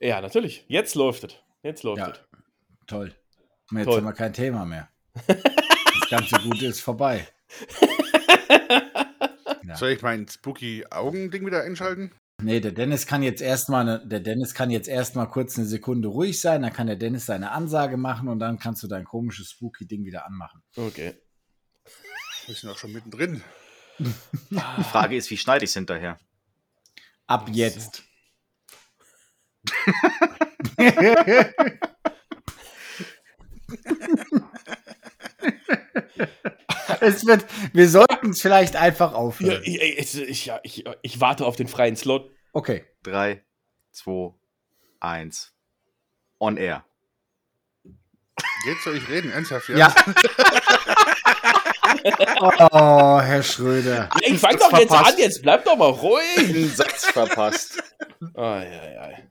Ja, natürlich. Jetzt läuft es. Jetzt läuft Ja. es. Toll. Jetzt Toll. haben wir kein Thema mehr. Das ganze Gute ist vorbei. Ja. Soll ich mein spooky Augending wieder einschalten? Nee, der Dennis kann jetzt erstmal ne, der Dennis kann jetzt erstmal kurz eine Sekunde ruhig sein, dann kann der Dennis seine Ansage machen und dann kannst du dein komisches spooky Ding wieder anmachen. Okay. Wir sind auch schon mittendrin. Die Frage ist, wie schneide ich es hinterher? Ab jetzt. Es wird, wir sollten es vielleicht einfach Ja, aufhören. ich, ich, ich, ja, ich, ich warte auf den freien Slot. Okay. 3, 2, 1. On air. Jetzt soll ich reden, ernsthaft, ja? Ja. oh, Herr Schröder. Ja, ich fang doch jetzt verpasst. an, jetzt bleib doch mal ruhig. Einen Satz verpasst. Ai, ai, ai.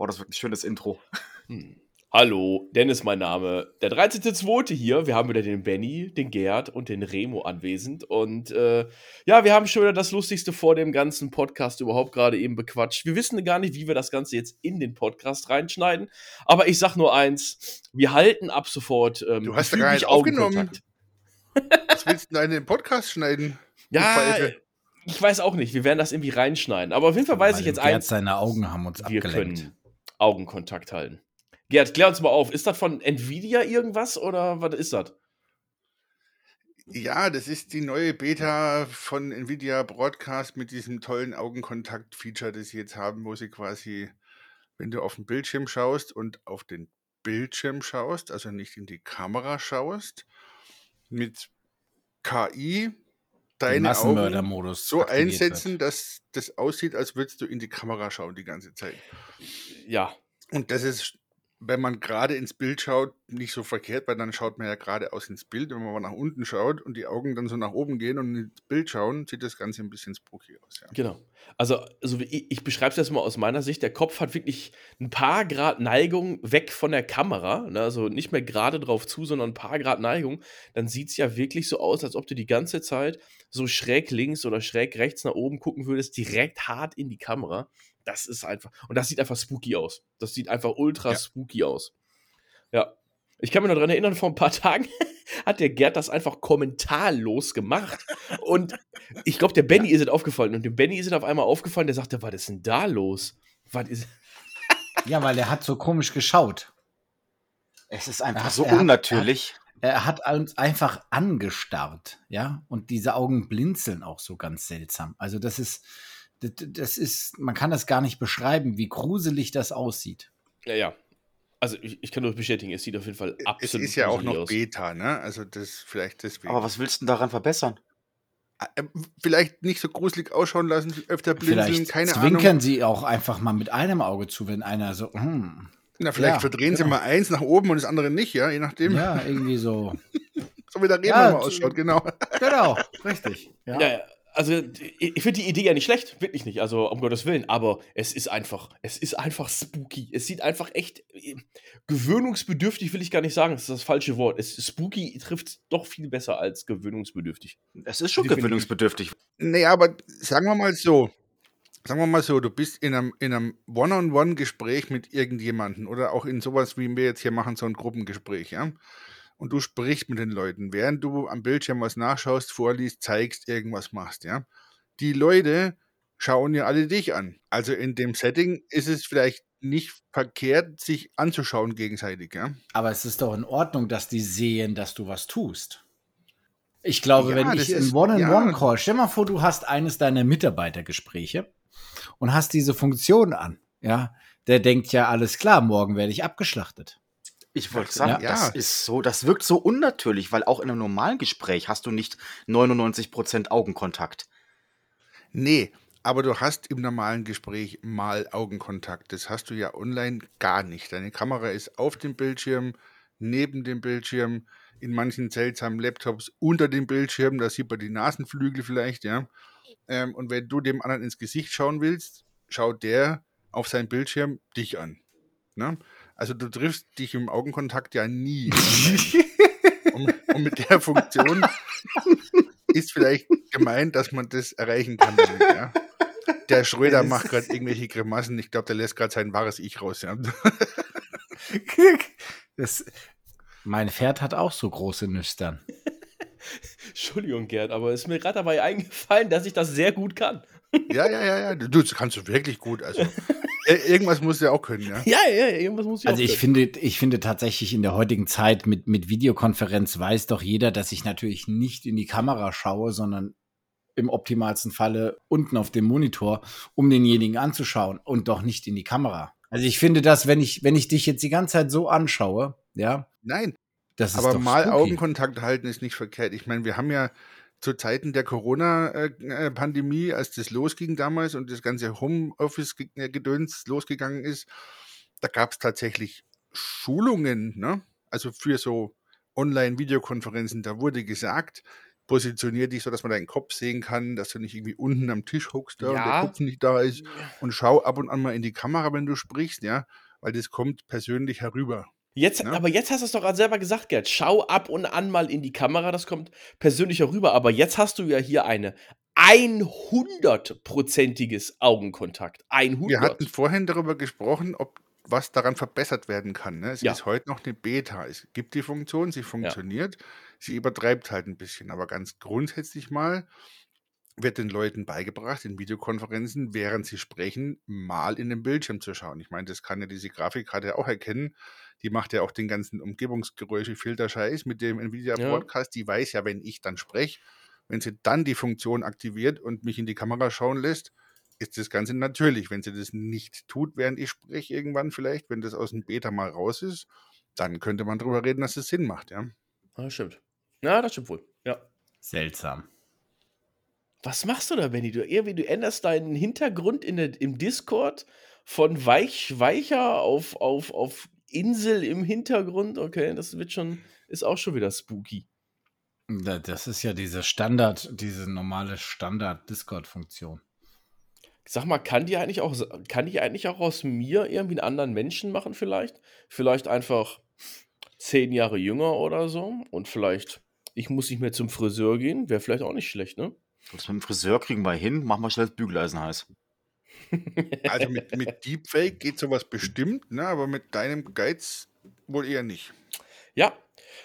Oh, das wird ein schönes Intro. Hm. Hallo, Dennis mein Name. Der 13.2. hier. Wir haben wieder den Benny, den Gerd und den Remo anwesend. Und äh, ja, wir haben schon wieder das Lustigste vor dem ganzen Podcast überhaupt gerade eben bequatscht. Wir wissen gar nicht, wie wir das Ganze jetzt in den Podcast reinschneiden. Aber ich sag nur eins: Wir halten ab sofort. Ähm, Du hast ja gar nicht aufgenommen. Was willst du denn in den Podcast schneiden? Ja, ich weiß auch nicht. Wir werden das irgendwie reinschneiden. Aber auf jeden Fall weiß Weil ich jetzt Gerd eins: seine Augen haben uns Wir abgelenkt. können Augenkontakt halten. Gerd, klär uns mal auf. Ist das von Nvidia irgendwas oder was ist das? Ja, das ist die neue Beta von Nvidia Broadcast mit diesem tollen Augenkontakt-Feature, das sie jetzt haben, wo sie quasi, wenn du auf den Bildschirm schaust und auf den Bildschirm schaust, also nicht in die Kamera schaust, mit KI deine Augen Massenmördermodus. so einsetzen, wird. dass das aussieht, als würdest du in die Kamera schauen die ganze Zeit. Ja, Und das ist, wenn man gerade ins Bild schaut, nicht so verkehrt, weil dann schaut man ja geradeaus ins Bild. Wenn man mal nach unten schaut und die Augen dann so nach oben gehen und ins Bild schauen, sieht das Ganze ein bisschen spooky aus. Ja. genau. Also, also ich, ich beschreibe es jetzt mal aus meiner Sicht. Der Kopf hat wirklich ein paar Grad Neigung weg von der Kamera. Ne? Also nicht mehr gerade drauf zu, sondern ein paar Grad Neigung. Dann sieht es ja wirklich so aus, als ob du die ganze Zeit so schräg links oder schräg rechts nach oben gucken würdest, direkt hart in die Kamera. Das ist einfach. Und das sieht einfach spooky aus. Das sieht einfach ultra Ja. spooky aus. Ja. Ich kann mich noch daran erinnern, vor ein paar Tagen hat der Gerd das einfach kommentarlos gemacht. Und ich glaube, der Benny ist es aufgefallen. Und dem Benny ist es auf einmal aufgefallen, der sagte, was ist denn da los? Was ist. Ja, weil er hat so komisch geschaut. Es ist einfach so er hat- unnatürlich. Er hat uns einfach angestarrt, ja, und diese Augen blinzeln auch so ganz seltsam. Also das ist, das, das ist, man kann das gar nicht beschreiben, wie gruselig das aussieht. Ja, ja. Also ich, ich kann nur bestätigen, es sieht auf jeden Fall Es absolut ist ja auch noch aus. Beta, ne? Also das vielleicht deswegen. Aber was willst du denn daran verbessern? Äh, Vielleicht nicht so gruselig ausschauen lassen, öfter blinzeln, Vielleicht keine zwinkern Ahnung. sie auch einfach mal mit einem Auge zu, wenn einer so, hm, Na, vielleicht Ja, verdrehen sie genau. mal eins nach oben und das andere nicht, ja, je nachdem. ja, irgendwie so. So wie der Reden Ja, mal ausschaut, genau. Genau, richtig. Ja. Ja, ja. Also ich, finde die Idee ja nicht schlecht, wirklich nicht. Also um Gottes Willen, aber es ist einfach, es ist einfach spooky. Es sieht einfach echt äh, gewöhnungsbedürftig, will ich gar nicht sagen. Das ist das falsche Wort. Es, spooky trifft doch viel besser als gewöhnungsbedürftig. Es ist schon Definitiv. gewöhnungsbedürftig. Nee, aber sagen wir mal so. Sagen wir mal so, du bist in einem, in einem One-on-One-Gespräch mit irgendjemandem oder auch in sowas, wie wir jetzt hier machen, so ein Gruppengespräch, ja. Und du sprichst mit den Leuten, während du am Bildschirm was nachschaust, vorliest, zeigst, irgendwas machst, ja. Die Leute schauen ja alle dich an. Also in dem Setting ist es vielleicht nicht verkehrt, sich anzuschauen gegenseitig, ja. Aber es ist doch in Ordnung, dass die sehen, dass du was tust. Ich glaube, Ja, wenn ich im One-on-One-Call, ja. stell mal vor, du hast eines deiner Mitarbeitergespräche und hast diese Funktion an, ja, der denkt ja, alles klar, morgen werde ich abgeschlachtet. Ich wollte sagen, Ja. das ist so, das wirkt so unnatürlich, weil auch in einem normalen Gespräch hast du nicht 99% Augenkontakt. Nee, aber du hast im normalen Gespräch mal Augenkontakt. Das hast du ja online gar nicht. Deine Kamera ist auf dem Bildschirm, neben dem Bildschirm, in manchen seltsamen Laptops unter dem Bildschirm. Da sieht man die Nasenflügel vielleicht, ja. Ähm, und wenn du dem anderen ins Gesicht schauen willst, schaut der auf sein Bildschirm dich an. Ne? Also du triffst dich im Augenkontakt ja nie. und, und mit der Funktion ist vielleicht gemeint, dass man das erreichen kann. Damit, ja. der Schröder macht gerade irgendwelche Grimassen. Ich glaube, der lässt gerade sein wahres Ich raus. Ja. Das, mein Pferd hat auch so große Nüstern. Entschuldigung, Gerd, aber es ist mir gerade dabei eingefallen, dass ich das sehr gut kann. Ja, ja, ja, ja. Du, das kannst du wirklich gut. Also, irgendwas musst du ja auch können, ja. Ja, ja, irgendwas muss ich Also auch ich können. finde, ich finde tatsächlich in der heutigen Zeit mit, mit Videokonferenz weiß doch jeder, dass ich natürlich nicht in die Kamera schaue, sondern im optimalsten Falle unten auf dem Monitor, um denjenigen anzuschauen und doch nicht in die Kamera. Also ich finde das, wenn ich, wenn ich dich jetzt die ganze Zeit so anschaue, ja, Nein, das ist aber doch mal spooky. Augenkontakt halten ist nicht verkehrt. Ich meine, wir haben ja zu Zeiten der Corona-Pandemie, als das losging damals und das ganze Homeoffice-Gedöns losgegangen ist, da gab es tatsächlich Schulungen, ne? also für so Online-Videokonferenzen. Da wurde gesagt, positionier dich so, dass man deinen Kopf sehen kann, dass du nicht irgendwie unten am Tisch hockst da und der Ja. Kopf nicht da ist und schau ab und an mal in die Kamera, wenn du sprichst, ja, weil das kommt persönlich herüber. Jetzt, Ne? aber jetzt hast du es doch gerade selber gesagt, Gerd. Schau ab und an mal in die Kamera, das kommt persönlicher rüber. Aber jetzt hast du ja hier eine 100-prozentiges Augenkontakt. 100. Wir hatten vorhin darüber gesprochen, ob was daran verbessert werden kann. Ne? Es Ja. ist heute noch eine Beta. Es gibt die Funktion, sie funktioniert, sie übertreibt halt ein bisschen. Aber ganz grundsätzlich mal wird den Leuten beigebracht, in Videokonferenzen, während sie sprechen, mal in den Bildschirm zu schauen. Ich meine, das kann ja diese Grafikkarte auch erkennen. Die macht ja auch den ganzen Umgebungsgeräusche, Filterscheiß mit dem Nvidia Ja. Broadcast. Die weiß ja, wenn ich dann spreche, wenn sie dann die Funktion aktiviert und mich in die Kamera schauen lässt, ist das Ganze natürlich. Wenn sie das nicht tut, während ich spreche, irgendwann vielleicht, wenn das aus dem Beta mal raus ist, dann könnte man drüber reden, dass es Sinn macht, ja. Ja, das stimmt. Ja, das stimmt wohl. Ja. Seltsam. Was machst du da, Benny? Du, irgendwie, du änderst deinen Hintergrund in der, im Discord von weich, weicher auf, auf, auf Insel im Hintergrund. Okay, das wird schon, ist auch schon wieder spooky. Da- Das ist ja diese Standard, diese normale Standard-Discord-Funktion. Sag mal, kann die eigentlich auch, kann die eigentlich auch aus mir irgendwie einen anderen Menschen machen, vielleicht? Vielleicht einfach zehn Jahre jünger oder so. Und vielleicht, ich muss nicht mehr zum Friseur gehen, wäre vielleicht auch nicht schlecht, ne? Das mit dem Friseur kriegen wir hin, machen wir schnell das Bügeleisen heiß. Also mit, mit Deepfake geht sowas bestimmt, ne? aber mit deinem Geiz wohl eher nicht. Ja,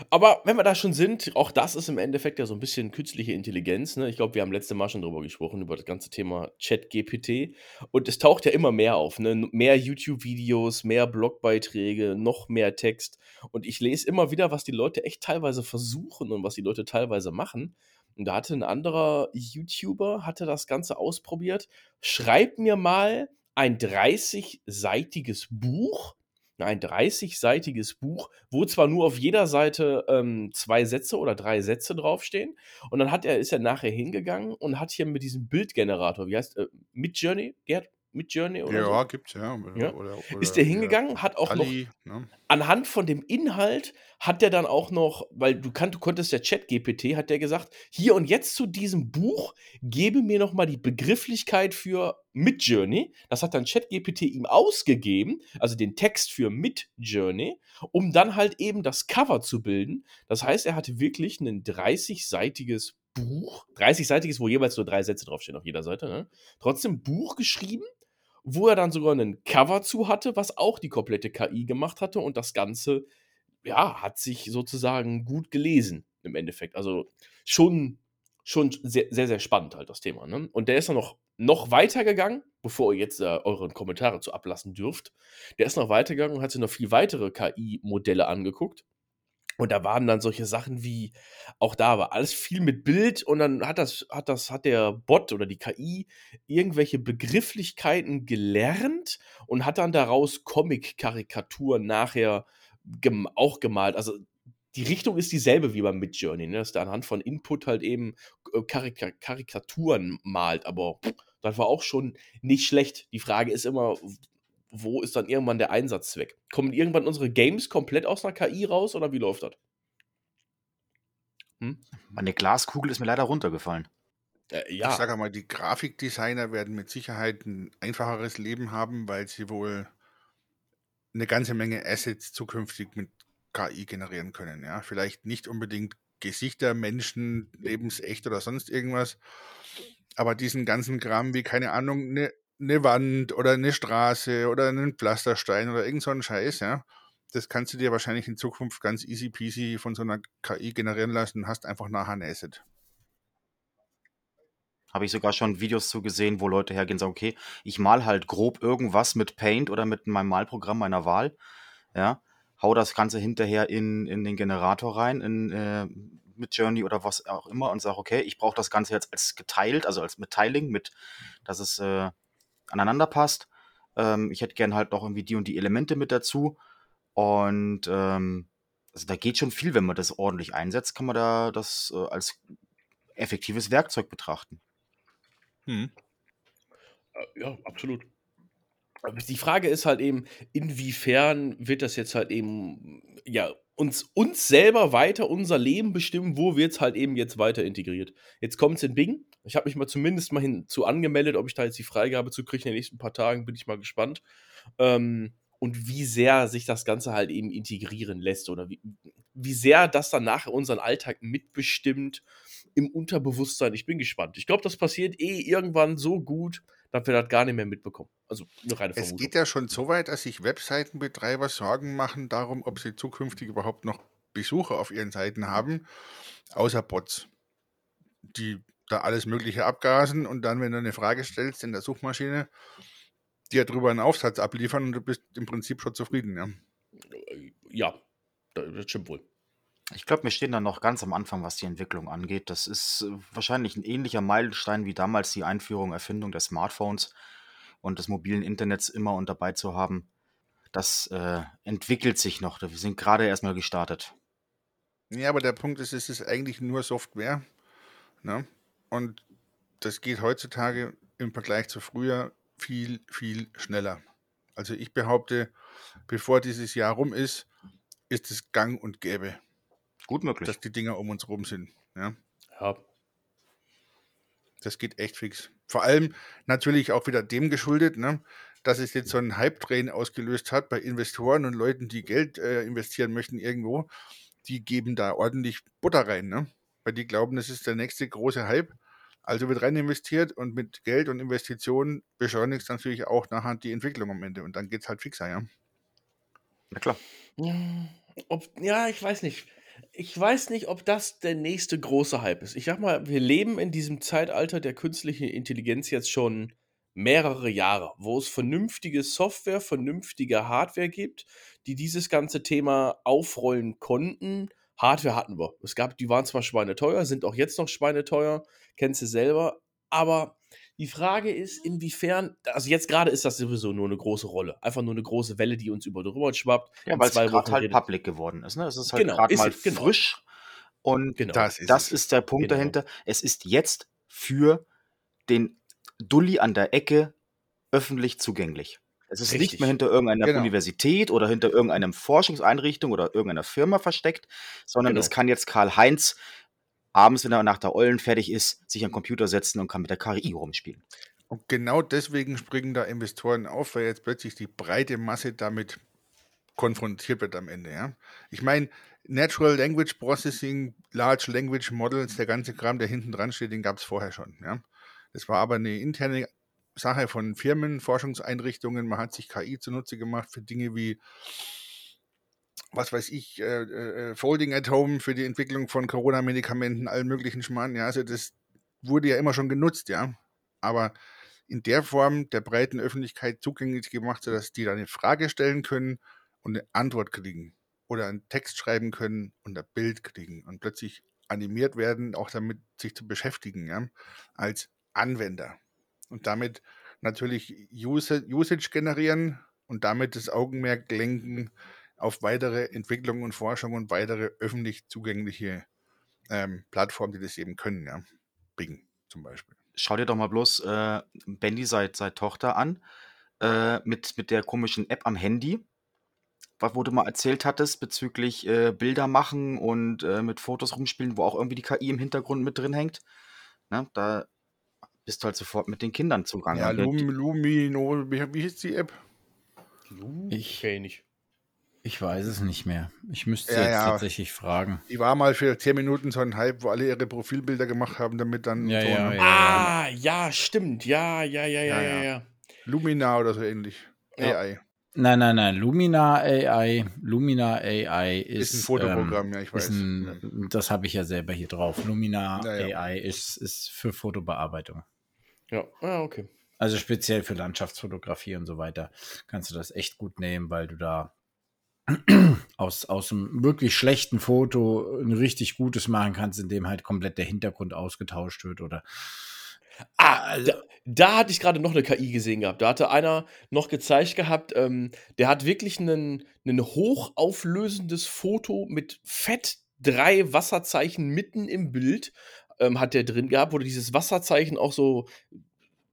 aber wenn wir da schon sind, auch das ist im Endeffekt ja so ein bisschen künstliche Intelligenz. Ne? Ich glaube, wir haben letzte Mal schon drüber gesprochen, über das ganze Thema Chat-GPT. Und es taucht ja immer mehr auf. Ne? Mehr YouTube-Videos, mehr Blogbeiträge, noch mehr Text. Und ich lese immer wieder, was die Leute echt teilweise versuchen und was die Leute teilweise machen. Und da hatte ein anderer YouTuber, hatte das Ganze ausprobiert. Schreib mir mal ein 30-seitiges Buch, ein 30-seitiges Buch, wo zwar nur auf jeder Seite ähm, zwei Sätze oder drei Sätze draufstehen. Und dann hat er, ist er nachher hingegangen und hat hier mit diesem Bildgenerator, wie heißt äh, Midjourney, Gerd? Midjourney oder ja, so? gibt's ja. Oder, Ja. Oder, Ist oder- der hingegangen, hat auch noch Kali, ne? anhand von dem Inhalt hat der dann auch noch, weil du, kann, du konntest ja Chat-GPT, hat der gesagt, hier und jetzt zu diesem Buch gebe mir noch mal die Begrifflichkeit für Midjourney. Das hat dann Chat-GPT ihm ausgegeben, also den Text für Midjourney, um dann halt eben das Cover zu bilden. Das heißt, er hatte wirklich ein 30-seitiges Buch, 30-seitiges, wo jeweils nur drei Sätze draufstehen auf jeder Seite, ne? trotzdem Buch geschrieben wo er dann sogar einen Cover zu hatte, was auch die komplette KI gemacht hatte und das Ganze, ja, hat sich sozusagen gut gelesen im Endeffekt. Also schon, schon sehr, sehr, sehr spannend halt das Thema. Ne? Und der ist dann noch, noch weiter gegangen, bevor ihr jetzt äh, eure Kommentare zu ablassen dürft. Der ist noch weitergegangen und hat sich noch viel weitere KI-Modelle angeguckt. Und da waren dann solche Sachen wie, auch da war alles viel mit Bild und dann hat das, hat das, hat der Bot oder die KI irgendwelche Begrifflichkeiten gelernt und hat dann daraus Comic-Karikaturen nachher gem auch gemalt. Also die Richtung ist dieselbe wie beim Midjourney, ne? dass der anhand von Input halt eben äh, Karika Karikaturen malt, aber das war auch schon nicht schlecht. Die Frage ist immer, wo ist dann irgendwann der Einsatzzweck? Kommen irgendwann unsere Games komplett aus einer KI raus oder wie läuft das? Meine Glaskugel ist mir leider runtergefallen. Äh, Ich ja, sage mal, die Grafikdesigner werden mit Sicherheit ein einfacheres Leben haben, weil sie wohl eine ganze Menge Assets zukünftig mit KI generieren können. Ja? Vielleicht nicht unbedingt Gesichter, Menschen, lebensecht oder sonst irgendwas. Aber diesen ganzen Kram wie, keine Ahnung, eine ne Wand oder eine Straße oder einen Pflasterstein oder irgend so Scheiß, ja, das kannst du dir wahrscheinlich in Zukunft ganz easy peasy von so einer KI generieren lassen und hast einfach nachher ein Asset. Habe ich sogar schon Videos zu gesehen, wo Leute hergehen und sagen, okay, ich mal halt grob irgendwas mit Paint oder mit meinem Malprogramm meiner Wahl. Ja, hau das Ganze hinterher in, in den Generator rein, in, äh, mit Journey oder was auch immer und sage, okay, ich brauche das Ganze jetzt als geteilt, also als mit Tiling, mit, dass es äh, aneinander passt. Ähm, ich hätte gern halt noch irgendwie die und die Elemente mit dazu. Und ähm, also da geht schon viel, wenn man das ordentlich einsetzt, kann man da das äh, als effektives Werkzeug betrachten. Hm. Ja, absolut. Die Frage ist halt eben, inwiefern wird das jetzt halt eben, ja, uns, uns selber weiter unser Leben bestimmen, wo wird es halt eben jetzt weiter integriert. Jetzt kommt es in Bing. Ich habe mich mal zumindest mal hinzu angemeldet, ob ich da jetzt die Freigabe zu kriege in den nächsten paar Tagen, bin ich mal gespannt. Ähm, und wie sehr sich das Ganze halt eben integrieren lässt oder wie, wie sehr das dann nachher unseren Alltag mitbestimmt im Unterbewusstsein. Ich bin gespannt. Ich glaube, das passiert eh irgendwann so gut, dass wir das gar nicht mehr mitbekommen. Also eine reine Es geht ja schon so weit, dass sich Webseitenbetreiber Sorgen machen darum, ob sie zukünftig überhaupt noch Besucher auf ihren Seiten haben, außer Bots, die da alles Mögliche abgasen und dann, wenn du eine Frage stellst in der Suchmaschine, dir darüber einen Aufsatz abliefern und du bist im Prinzip schon zufrieden. Ja, Ja, das stimmt wohl. Ich glaube, wir stehen da noch ganz am Anfang, was die Entwicklung angeht. Das ist äh, wahrscheinlich ein ähnlicher Meilenstein wie damals die Einführung, Erfindung des Smartphones und des mobilen Internets immer und dabei zu haben. Das äh, entwickelt sich noch. Wir sind gerade erstmal gestartet. Ja, aber der Punkt ist, es ist eigentlich nur Software. Ne? Und das geht heutzutage im Vergleich zu früher viel, viel schneller. Also ich behaupte, bevor dieses Jahr rum ist, ist es gang und gäbe, Gut möglich. dass die Dinger um uns rum sind. Ja? Ja, Das geht echt fix. Vor allem natürlich auch wieder dem geschuldet, ne, dass es jetzt so einen Hype-Train ausgelöst hat bei Investoren und Leuten, die Geld äh, investieren möchten irgendwo. Die geben da ordentlich Butter rein, ne? Weil die glauben, das ist der nächste große Hype. Also wird rein investiert und mit Geld und Investitionen beschleunigt natürlich auch nachher die Entwicklung am Ende. Und dann geht es halt fixer, ja. Na klar. Ob, ja, ich weiß nicht. Ich weiß nicht, ob das der nächste große Hype ist. Ich sag mal, wir leben in diesem Zeitalter der künstlichen Intelligenz jetzt schon mehrere Jahre, wo es vernünftige Software, vernünftige Hardware gibt, die dieses ganze Thema aufrollen konnten. Hardware hatten wir. Es gab, die waren zwar schweineteuer, sind auch jetzt noch schweineteuer, kennst du selber, aber die Frage ist, inwiefern, also jetzt gerade ist das sowieso nur eine große Rolle. Einfach nur eine große Welle, die uns über drüber schwappt. Ja, weil es gerade halt redet- public geworden ist. Ne? Es ist halt Genau, gerade mal es, genau. frisch. Und Genau. Das ist das ist der Punkt Genau. dahinter. Es ist jetzt für den Dulli an der Ecke öffentlich zugänglich. Es ist nicht Richtig. mehr hinter irgendeiner Genau. Universität oder hinter irgendeinem Forschungseinrichtung oder irgendeiner Firma versteckt, sondern Genau. es kann jetzt Karl-Heinz abends, wenn er nach der Eulen fertig ist, sich am Computer setzen und kann mit der KI rumspielen. Und genau deswegen springen da Investoren auf, weil jetzt plötzlich die breite Masse damit konfrontiert wird am Ende. Ja? Ich meine, Natural Language Processing, Large Language Models, der ganze Kram, der hinten dran steht, den gab es vorher schon. Ja? Das war aber eine interne Sache von Firmen, Forschungseinrichtungen. Man hat sich KI zunutze gemacht für Dinge wie, was weiß ich, äh, äh, Folding at Home für die Entwicklung von Corona-Medikamenten, allen möglichen Schmarrn. Ja, also das wurde ja immer schon genutzt, ja. Aber in der Form der breiten Öffentlichkeit zugänglich gemacht, sodass die da eine Frage stellen können und eine Antwort kriegen. Oder einen Text schreiben können und ein Bild kriegen und plötzlich animiert werden, auch damit sich zu beschäftigen, ja, als Anwender. Und damit natürlich Usage, generieren und damit das Augenmerk lenken auf weitere Entwicklung und Forschung und weitere öffentlich zugängliche ähm, Plattformen, die das eben können, ja. Bing zum Beispiel. Schau dir doch mal bloß äh, Bendy seit, seit Tochter an, äh, mit, mit der komischen App am Handy, was, wo du mal erzählt hattest bezüglich äh, Bilder machen und äh, mit Fotos rumspielen, wo auch irgendwie die KI im Hintergrund mit drin hängt. Ne? Da bist du halt sofort mit den Kindern zugange. Ja, Lum, Lumino, wie, wie hieß die App? Lu? Ich- ich nicht. Ich weiß es nicht mehr. Ich müsste Ja, jetzt ja. tatsächlich fragen. Die war mal für 10 Minuten so ein Hype, wo alle ihre Profilbilder gemacht haben, damit dann Ja, so ja, ja. Ah, ja, stimmt. Ja, ja, ja, ja, Ja, ja. Lumina oder so ähnlich. Ja. AI. Nein, nein, nein. Lumina AI. Lumina AI ist, Ist ein Fotoprogramm, ja, ich weiß. ein, das habe ich ja selber hier drauf. Lumina Ja, ja. AI ist, ist für Fotobearbeitung. Ja, ah, okay. Also speziell für Landschaftsfotografie und so weiter kannst du das echt gut nehmen, weil du da aus, aus einem wirklich schlechten Foto ein richtig gutes machen kannst, in dem halt komplett der Hintergrund ausgetauscht wird oder Ah, Also- da, da hatte ich gerade noch eine KI gesehen gehabt. Da hatte einer noch gezeigt gehabt, ähm, der hat wirklich ein hochauflösendes Foto mit fett drei Wasserzeichen mitten im Bild ähm, hat der drin gehabt, wo dieses Wasserzeichen auch so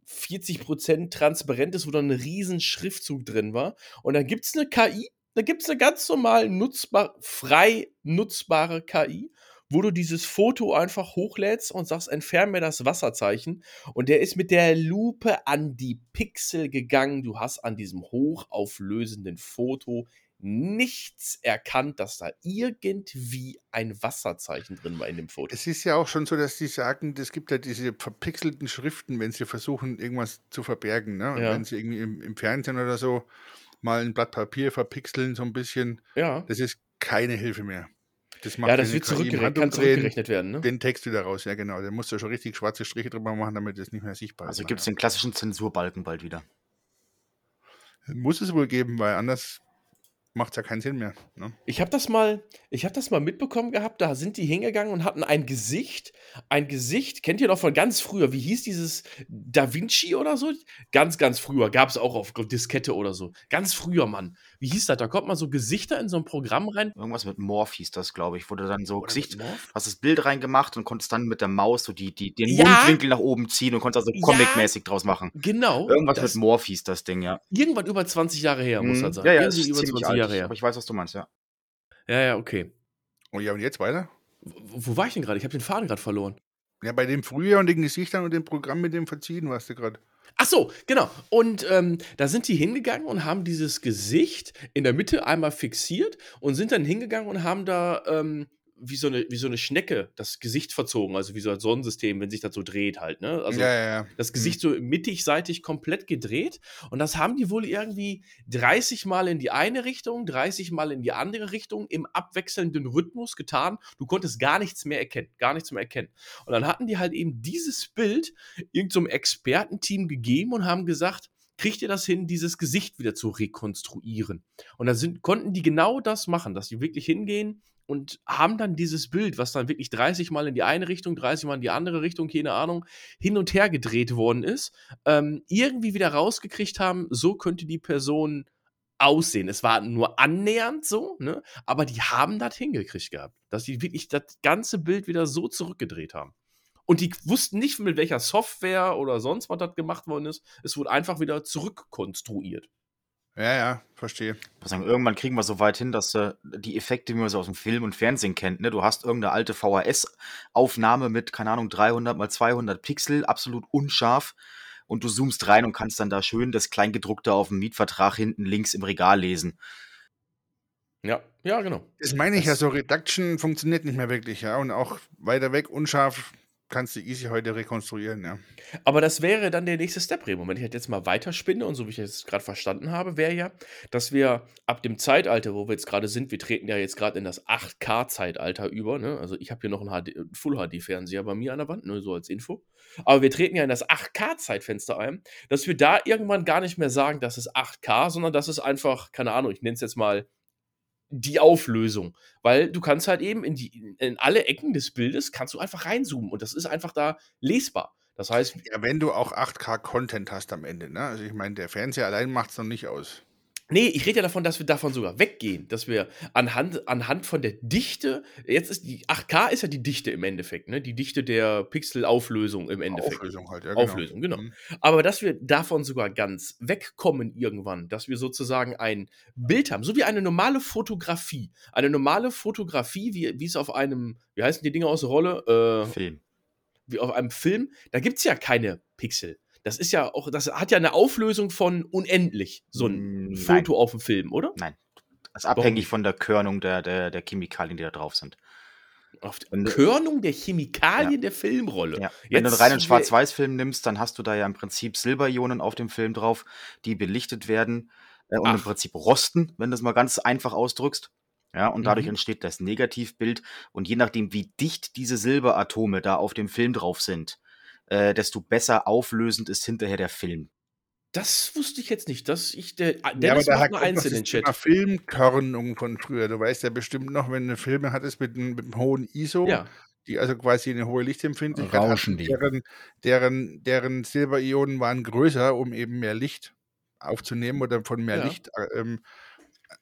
40% transparent ist, wo dann ein riesen Schriftzug drin war. Und dann gibt es eine KI, da gibt es eine ganz normal nutzbar, frei nutzbare KI, wo du dieses Foto einfach hochlädst und sagst, entfern mir das Wasserzeichen. Und der ist mit der Lupe an die Pixel gegangen. Du hast an diesem hochauflösenden Foto nichts erkannt, dass da irgendwie ein Wasserzeichen drin war in dem Foto. Es ist ja auch schon so, dass die sagen, es gibt ja diese verpixelten Schriften, wenn sie versuchen, irgendwas zu verbergen. Ne? Und Ja. wenn sie irgendwie im, im Fernsehen oder so mal ein Blatt Papier verpixeln, so ein bisschen, Ja. das ist keine Hilfe mehr. Das macht Ja, das wird im zurückgerechnet, kann zurückgerechnet werden, ne? Den Text wieder raus, ja genau. Da musst du schon richtig schwarze Striche drüber machen, damit es nicht mehr sichtbar Also ist. gibt es den klassischen Zensurbalken bald wieder. Muss es wohl geben, weil anders macht es ja keinen Sinn mehr. Ne? Ich habe das mal, das mal mitbekommen gehabt. Da sind die hingegangen und hatten ein Gesicht, ein Gesicht. Kennt ihr noch von ganz früher? Wie hieß dieses Da Vinci oder so? Ganz, ganz früher gab es auch auf Diskette oder so. Ganz früher, Mann. Wie hieß das? Da kommt man so Gesichter in so ein Programm rein. Irgendwas mit Morph hieß das, glaube ich. Wurde dann so Oder Gesicht, hast das Bild reingemacht und konntest dann mit der Maus so die, die, den Ja. Mundwinkel nach oben ziehen und konntest also Ja. comic-mäßig draus machen. Genau. Irgendwas das, mit Morph hieß das Ding, ja. irgendwann über 20 Jahre her, muss Mhm. das sein. Ja, ja, Irgendwie ist über ziemlich 20 alt, Jahre her. aber ich weiß, was du meinst, ja. Ja, ja, okay. Oh ja, und jetzt weiter? Wo, wo war ich denn gerade? Ich habe den Faden gerade verloren. Ja, bei dem Frühjahr und den Gesichtern und dem Programm mit dem Verziehen warst du gerade. Ach so, genau. Und ähm, da sind die hingegangen und haben dieses Gesicht in der Mitte einmal fixiert und sind dann hingegangen und haben da ähm, wie, so eine, wie so eine Schnecke das Gesicht verzogen, also wie so ein Sonnensystem, wenn sich das so dreht halt. Ne? Also ja, ja, ja. das Gesicht so mittig-seitig komplett gedreht. Und das haben die wohl irgendwie 30 Mal in die eine Richtung, 30 Mal in die andere Richtung im abwechselnden Rhythmus getan. Du konntest gar nichts mehr erkennen, gar nichts mehr erkennen. Und dann hatten die halt eben dieses Bild irgendeinem Expertenteam gegeben und haben gesagt, kriegt ihr das hin, dieses Gesicht wieder zu rekonstruieren? Und da sind, konnten die genau das machen, dass die wirklich hingehen und haben dann dieses Bild, was dann wirklich 30 Mal in die eine Richtung, 30 Mal in die andere Richtung, keine Ahnung, hin und her gedreht worden ist, ähm, irgendwie wieder rausgekriegt haben, so könnte die Person aussehen. Es war nur annähernd so, ne? aber die haben das hingekriegt gehabt, dass die wirklich das ganze Bild wieder so zurückgedreht haben. Und die wussten nicht, mit welcher Software oder sonst was das gemacht worden ist. Es wurde einfach wieder zurückkonstruiert. Ja, ja, verstehe. Ich muss sagen, irgendwann kriegen wir so weit hin, dass äh, die Effekte, wie man so aus dem Film und Fernsehen kennt, ne? du hast irgendeine alte VHS-Aufnahme mit, keine Ahnung, 300 mal 200 Pixel, absolut unscharf und du zoomst rein und kannst dann da schön das Kleingedruckte auf dem Mietvertrag hinten links im Regal lesen. Ja, ja, genau. Das meine ich ja, Das- so Reduction funktioniert nicht mehr wirklich, ja. Und auch weiter weg, unscharf, kannst du easy heute rekonstruieren, ja. Aber das wäre dann der nächste Step, Remo. Wenn ich das jetzt mal weiterspinne und so wie ich es gerade verstanden habe, wäre ja, dass wir ab dem Zeitalter, wo wir jetzt gerade sind, wir treten ja jetzt gerade in das 8K-Zeitalter über. Ne? Also ich habe hier noch einen HD, Full-HD-Fernseher bei mir an der Wand, nur so als Info. Aber wir treten ja in das 8K-Zeitfenster ein, dass wir da irgendwann gar nicht mehr sagen, das ist 8K, sondern das ist einfach, keine Ahnung, ich nenne es jetzt mal die Auflösung. Weil du kannst halt eben in, die, in alle Ecken des Bildes kannst du einfach reinzoomen und das ist einfach da lesbar. Das heißt, Ja, wenn du auch 8K-Content hast am Ende, ne? Also ich meine, der Fernseher allein macht es noch nicht aus. Nee, ich rede ja davon, dass wir davon sogar weggehen, dass wir anhand, anhand von der Dichte, jetzt ist die 8K ist ja die Dichte im Endeffekt, ne? Die Dichte der Pixelauflösung im Endeffekt. Auflösung halt, ja. Auflösung, genau. Mhm. Aber dass wir davon sogar ganz wegkommen irgendwann, dass wir sozusagen ein Bild haben, so wie eine normale Fotografie. Eine normale Fotografie, wie, wie es auf einem, wie heißen die Dinge aus der Rolle? Äh, Film. wie auf einem Film, da gibt es ja keine Pixel. Das ist ja auch, das hat ja eine Auflösung von unendlich, so ein Mm, Foto auf dem Film, oder? Nein. Das ist abhängig von der Körnung der, der, der Chemikalien, die da drauf sind. Auf die Körnung der Chemikalien der Filmrolle. Ja. Wenn du einen reinen Schwarz-Weiß-Film nimmst, dann hast du da ja im Prinzip Silberionen auf dem Film drauf, die belichtet werden äh, und im Ach. Prinzip rosten, wenn du es mal ganz einfach ausdrückst. Ja, und dadurch Mhm. entsteht das Negativbild. Und je nachdem, wie dicht diese Silberatome da auf dem Film drauf sind, äh, desto besser auflösend ist hinterher der Film. Das wusste ich jetzt nicht. Dass ich der Ja, aber Dennis da macht Eins in das den Chat. Filmkörnung von früher. Du weißt ja bestimmt noch, wenn du Filme hattest mit einem, mit einem hohen ISO, Ja. die also quasi eine hohe Lichtempfindlichkeit Rauschen hatten, die. deren, deren, deren Silberionen waren größer, um eben mehr Licht aufzunehmen oder von mehr Ja. Licht äh, ähm,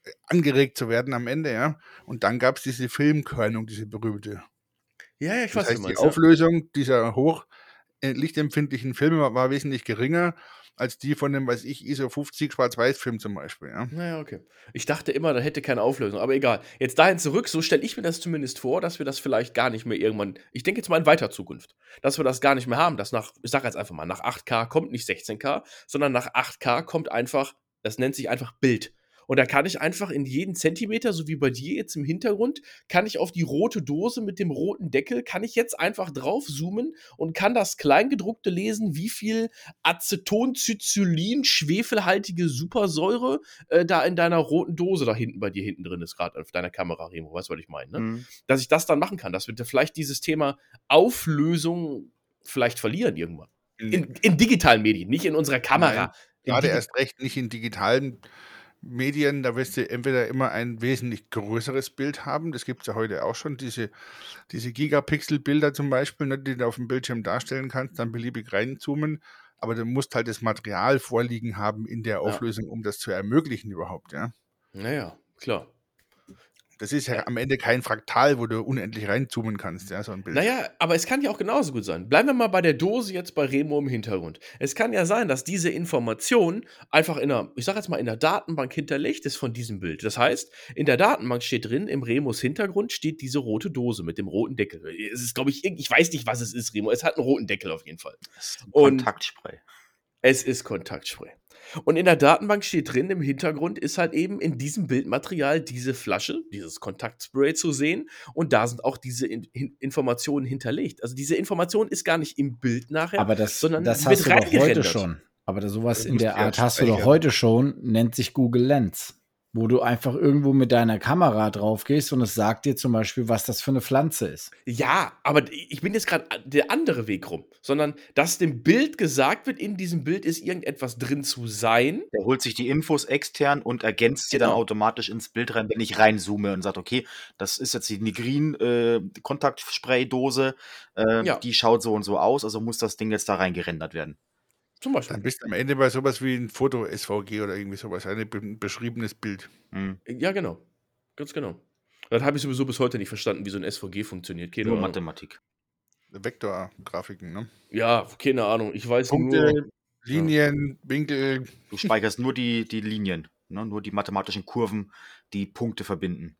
äh, angeregt zu werden am Ende, ja. Und dann gab es diese Filmkörnung, diese berühmte. Ja, ja, ich Das weiß, was heißt, die meinst. Ja. Auflösung dieser hoch lichtempfindlichen Filme war, war wesentlich geringer als die von dem, weiß ich, ISO 50 Schwarz-Weiß-Film zum Beispiel, ja. Naja, okay. Ich dachte immer, da hätte keine Auflösung, aber egal. Jetzt dahin zurück, so stelle ich mir das zumindest vor, dass wir das vielleicht gar nicht mehr irgendwann, ich denke jetzt mal in weiter Zukunft, dass wir das gar nicht mehr haben, dass nach, ich sage jetzt einfach mal, nach 8K kommt nicht 16K, sondern nach 8K kommt einfach, das nennt sich einfach Bild. Und da kann ich einfach in jeden Zentimeter, so wie bei dir jetzt im Hintergrund, kann ich auf die rote Dose mit dem roten Deckel, kann ich jetzt einfach drauf zoomen und kann das Kleingedruckte lesen, wie viel Acetoncycillin, schwefelhaltige Supersäure äh, da in deiner roten Dose da hinten bei dir hinten drin ist, gerade auf deiner Kamera, Remo. Weißt du, was ich meine? Ne? Mhm. Dass ich das dann machen kann, dass wir da vielleicht dieses Thema Auflösung vielleicht verlieren irgendwann. In, in digitalen Medien, nicht in unserer Kamera. Nein, In Gerade erst recht nicht in digitalen Medien, da wirst du entweder immer ein wesentlich größeres Bild haben, das gibt es ja heute auch schon, diese, diese Gigapixel-Bilder zum Beispiel, ne, die du auf dem Bildschirm darstellen kannst, dann beliebig reinzoomen, aber du musst halt das Material vorliegen haben in der Auflösung, um das zu ermöglichen überhaupt, ja. Naja, klar. Das ist ja, am Ende kein Fraktal, wo du unendlich reinzoomen kannst, ja, so ein Bild. Naja, aber es kann ja auch genauso gut sein. Bleiben wir mal bei der Dose jetzt bei Remo im Hintergrund. Es kann ja sein, dass diese Information einfach in einer, ich sag jetzt mal, in der Datenbank hinterlegt ist von diesem Bild. Das heißt, in der Datenbank steht drin, im Remos Hintergrund steht diese rote Dose mit dem roten Deckel. Es ist, glaube ich, ich weiß nicht, was es ist, Remo. Es hat einen roten Deckel auf jeden Fall. Und- Kontaktspray. Es ist Kontaktspray. Und in der Datenbank steht drin, im Hintergrund ist halt eben in diesem Bildmaterial diese Flasche, dieses Kontaktspray zu sehen. Und da sind auch diese in in Informationen hinterlegt. Also diese Information ist gar nicht im Bild nachher. Aber das, sondern das hast du doch heute schon. Aber das- sowas in der Art hast du doch heute schon, nennt sich Google Lens. Wo du einfach irgendwo mit deiner Kamera drauf gehst und es sagt dir zum Beispiel, was das für eine Pflanze ist. Ja, aber ich bin jetzt gerade der andere Weg rum, sondern dass dem Bild gesagt wird, in diesem Bild ist irgendetwas drin zu sein. Der holt sich die Infos extern und ergänzt sie dann Genau. automatisch ins Bild rein, wenn ich reinzoome und sagt, okay, das ist jetzt die Nigrin äh, Kontaktspraydose, äh, Ja. die schaut so und so aus, also muss das Ding jetzt da reingerendert werden. Zum Beispiel. Dann bist du am Ende bei sowas wie ein Foto-SVG oder irgendwie sowas, ein be beschriebenes Bild. Mhm. Ja, genau. Ganz genau. Das habe ich sowieso bis heute nicht verstanden, wie so ein SVG funktioniert. Keine Nur Ahnung. Mathematik. Vektorgrafiken, ne? Ja, keine Ahnung. Ich weiß Punkte, nur. Linien, Winkel, Du speicherst nur die, die Linien, ne? nur die mathematischen Kurven, die Punkte verbinden.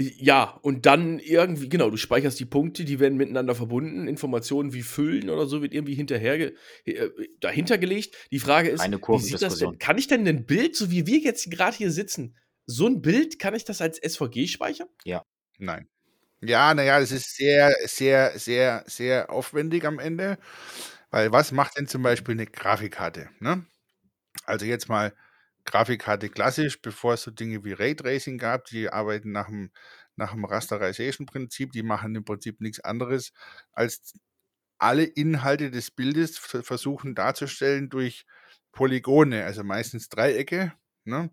Ja, und dann irgendwie, genau, du speicherst die Punkte, die werden miteinander verbunden. Informationen wie Füllen oder so wird irgendwie hinterher ge- äh, dahinter gelegt. Die Frage ist, Eine wie sieht das denn? Kann ich denn ein Bild, so wie wir jetzt gerade hier sitzen, so ein Bild, kann ich das als SVG speichern? Nein. Ja, naja, das ist sehr, sehr, sehr, sehr aufwendig am Ende. Weil was macht denn zum Beispiel eine Grafikkarte? Ne? Also jetzt mal Grafikkarte klassisch, bevor es so Dinge wie Raytracing gab, die arbeiten nach dem, nach dem Rasterization-Prinzip, die machen im Prinzip nichts anderes, als alle Inhalte des Bildes ver- versuchen darzustellen durch Polygone, also meistens Dreiecke, ne?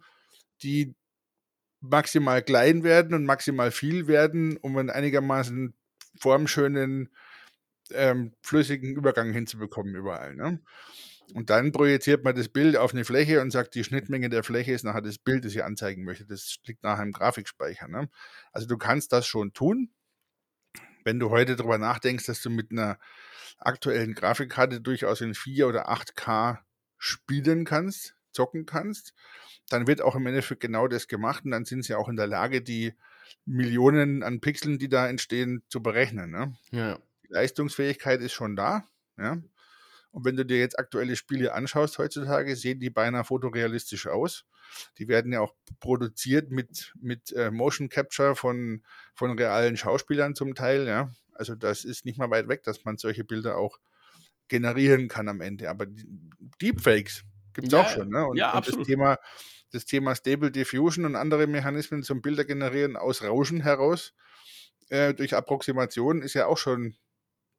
die maximal klein werden und maximal viel werden, um einen einigermaßen formschönen, ähm, flüssigen Übergang hinzubekommen überall. Ne? Und dann projiziert man das Bild auf eine Fläche und sagt, die Schnittmenge der Fläche ist nachher das Bild, das ihr anzeigen möchtet. Das liegt nachher im Grafikspeicher. Ne? Also du kannst das schon tun. Wenn du heute darüber nachdenkst, dass du mit einer aktuellen Grafikkarte durchaus in 4 oder 8K spielen kannst, zocken kannst, dann wird auch im Endeffekt genau das gemacht und dann sind sie auch in der Lage, die Millionen an Pixeln, die da entstehen, zu berechnen. Ne? Ja. Die Leistungsfähigkeit ist schon da. Ja? Und wenn du dir jetzt aktuelle Spiele anschaust heutzutage, sehen die beinahe fotorealistisch aus. Die werden ja auch produziert mit, mit äh, Motion Capture von, von realen Schauspielern zum Teil, ja. Also das ist nicht mal weit weg, dass man solche Bilder auch generieren kann am Ende. Aber Deepfakes gibt es Ja, auch schon, ne? Und, ja, und das absolut. Thema, das Thema Stable Diffusion und andere Mechanismen zum Bilder generieren aus Rauschen heraus äh, durch Approximation ist ja auch schon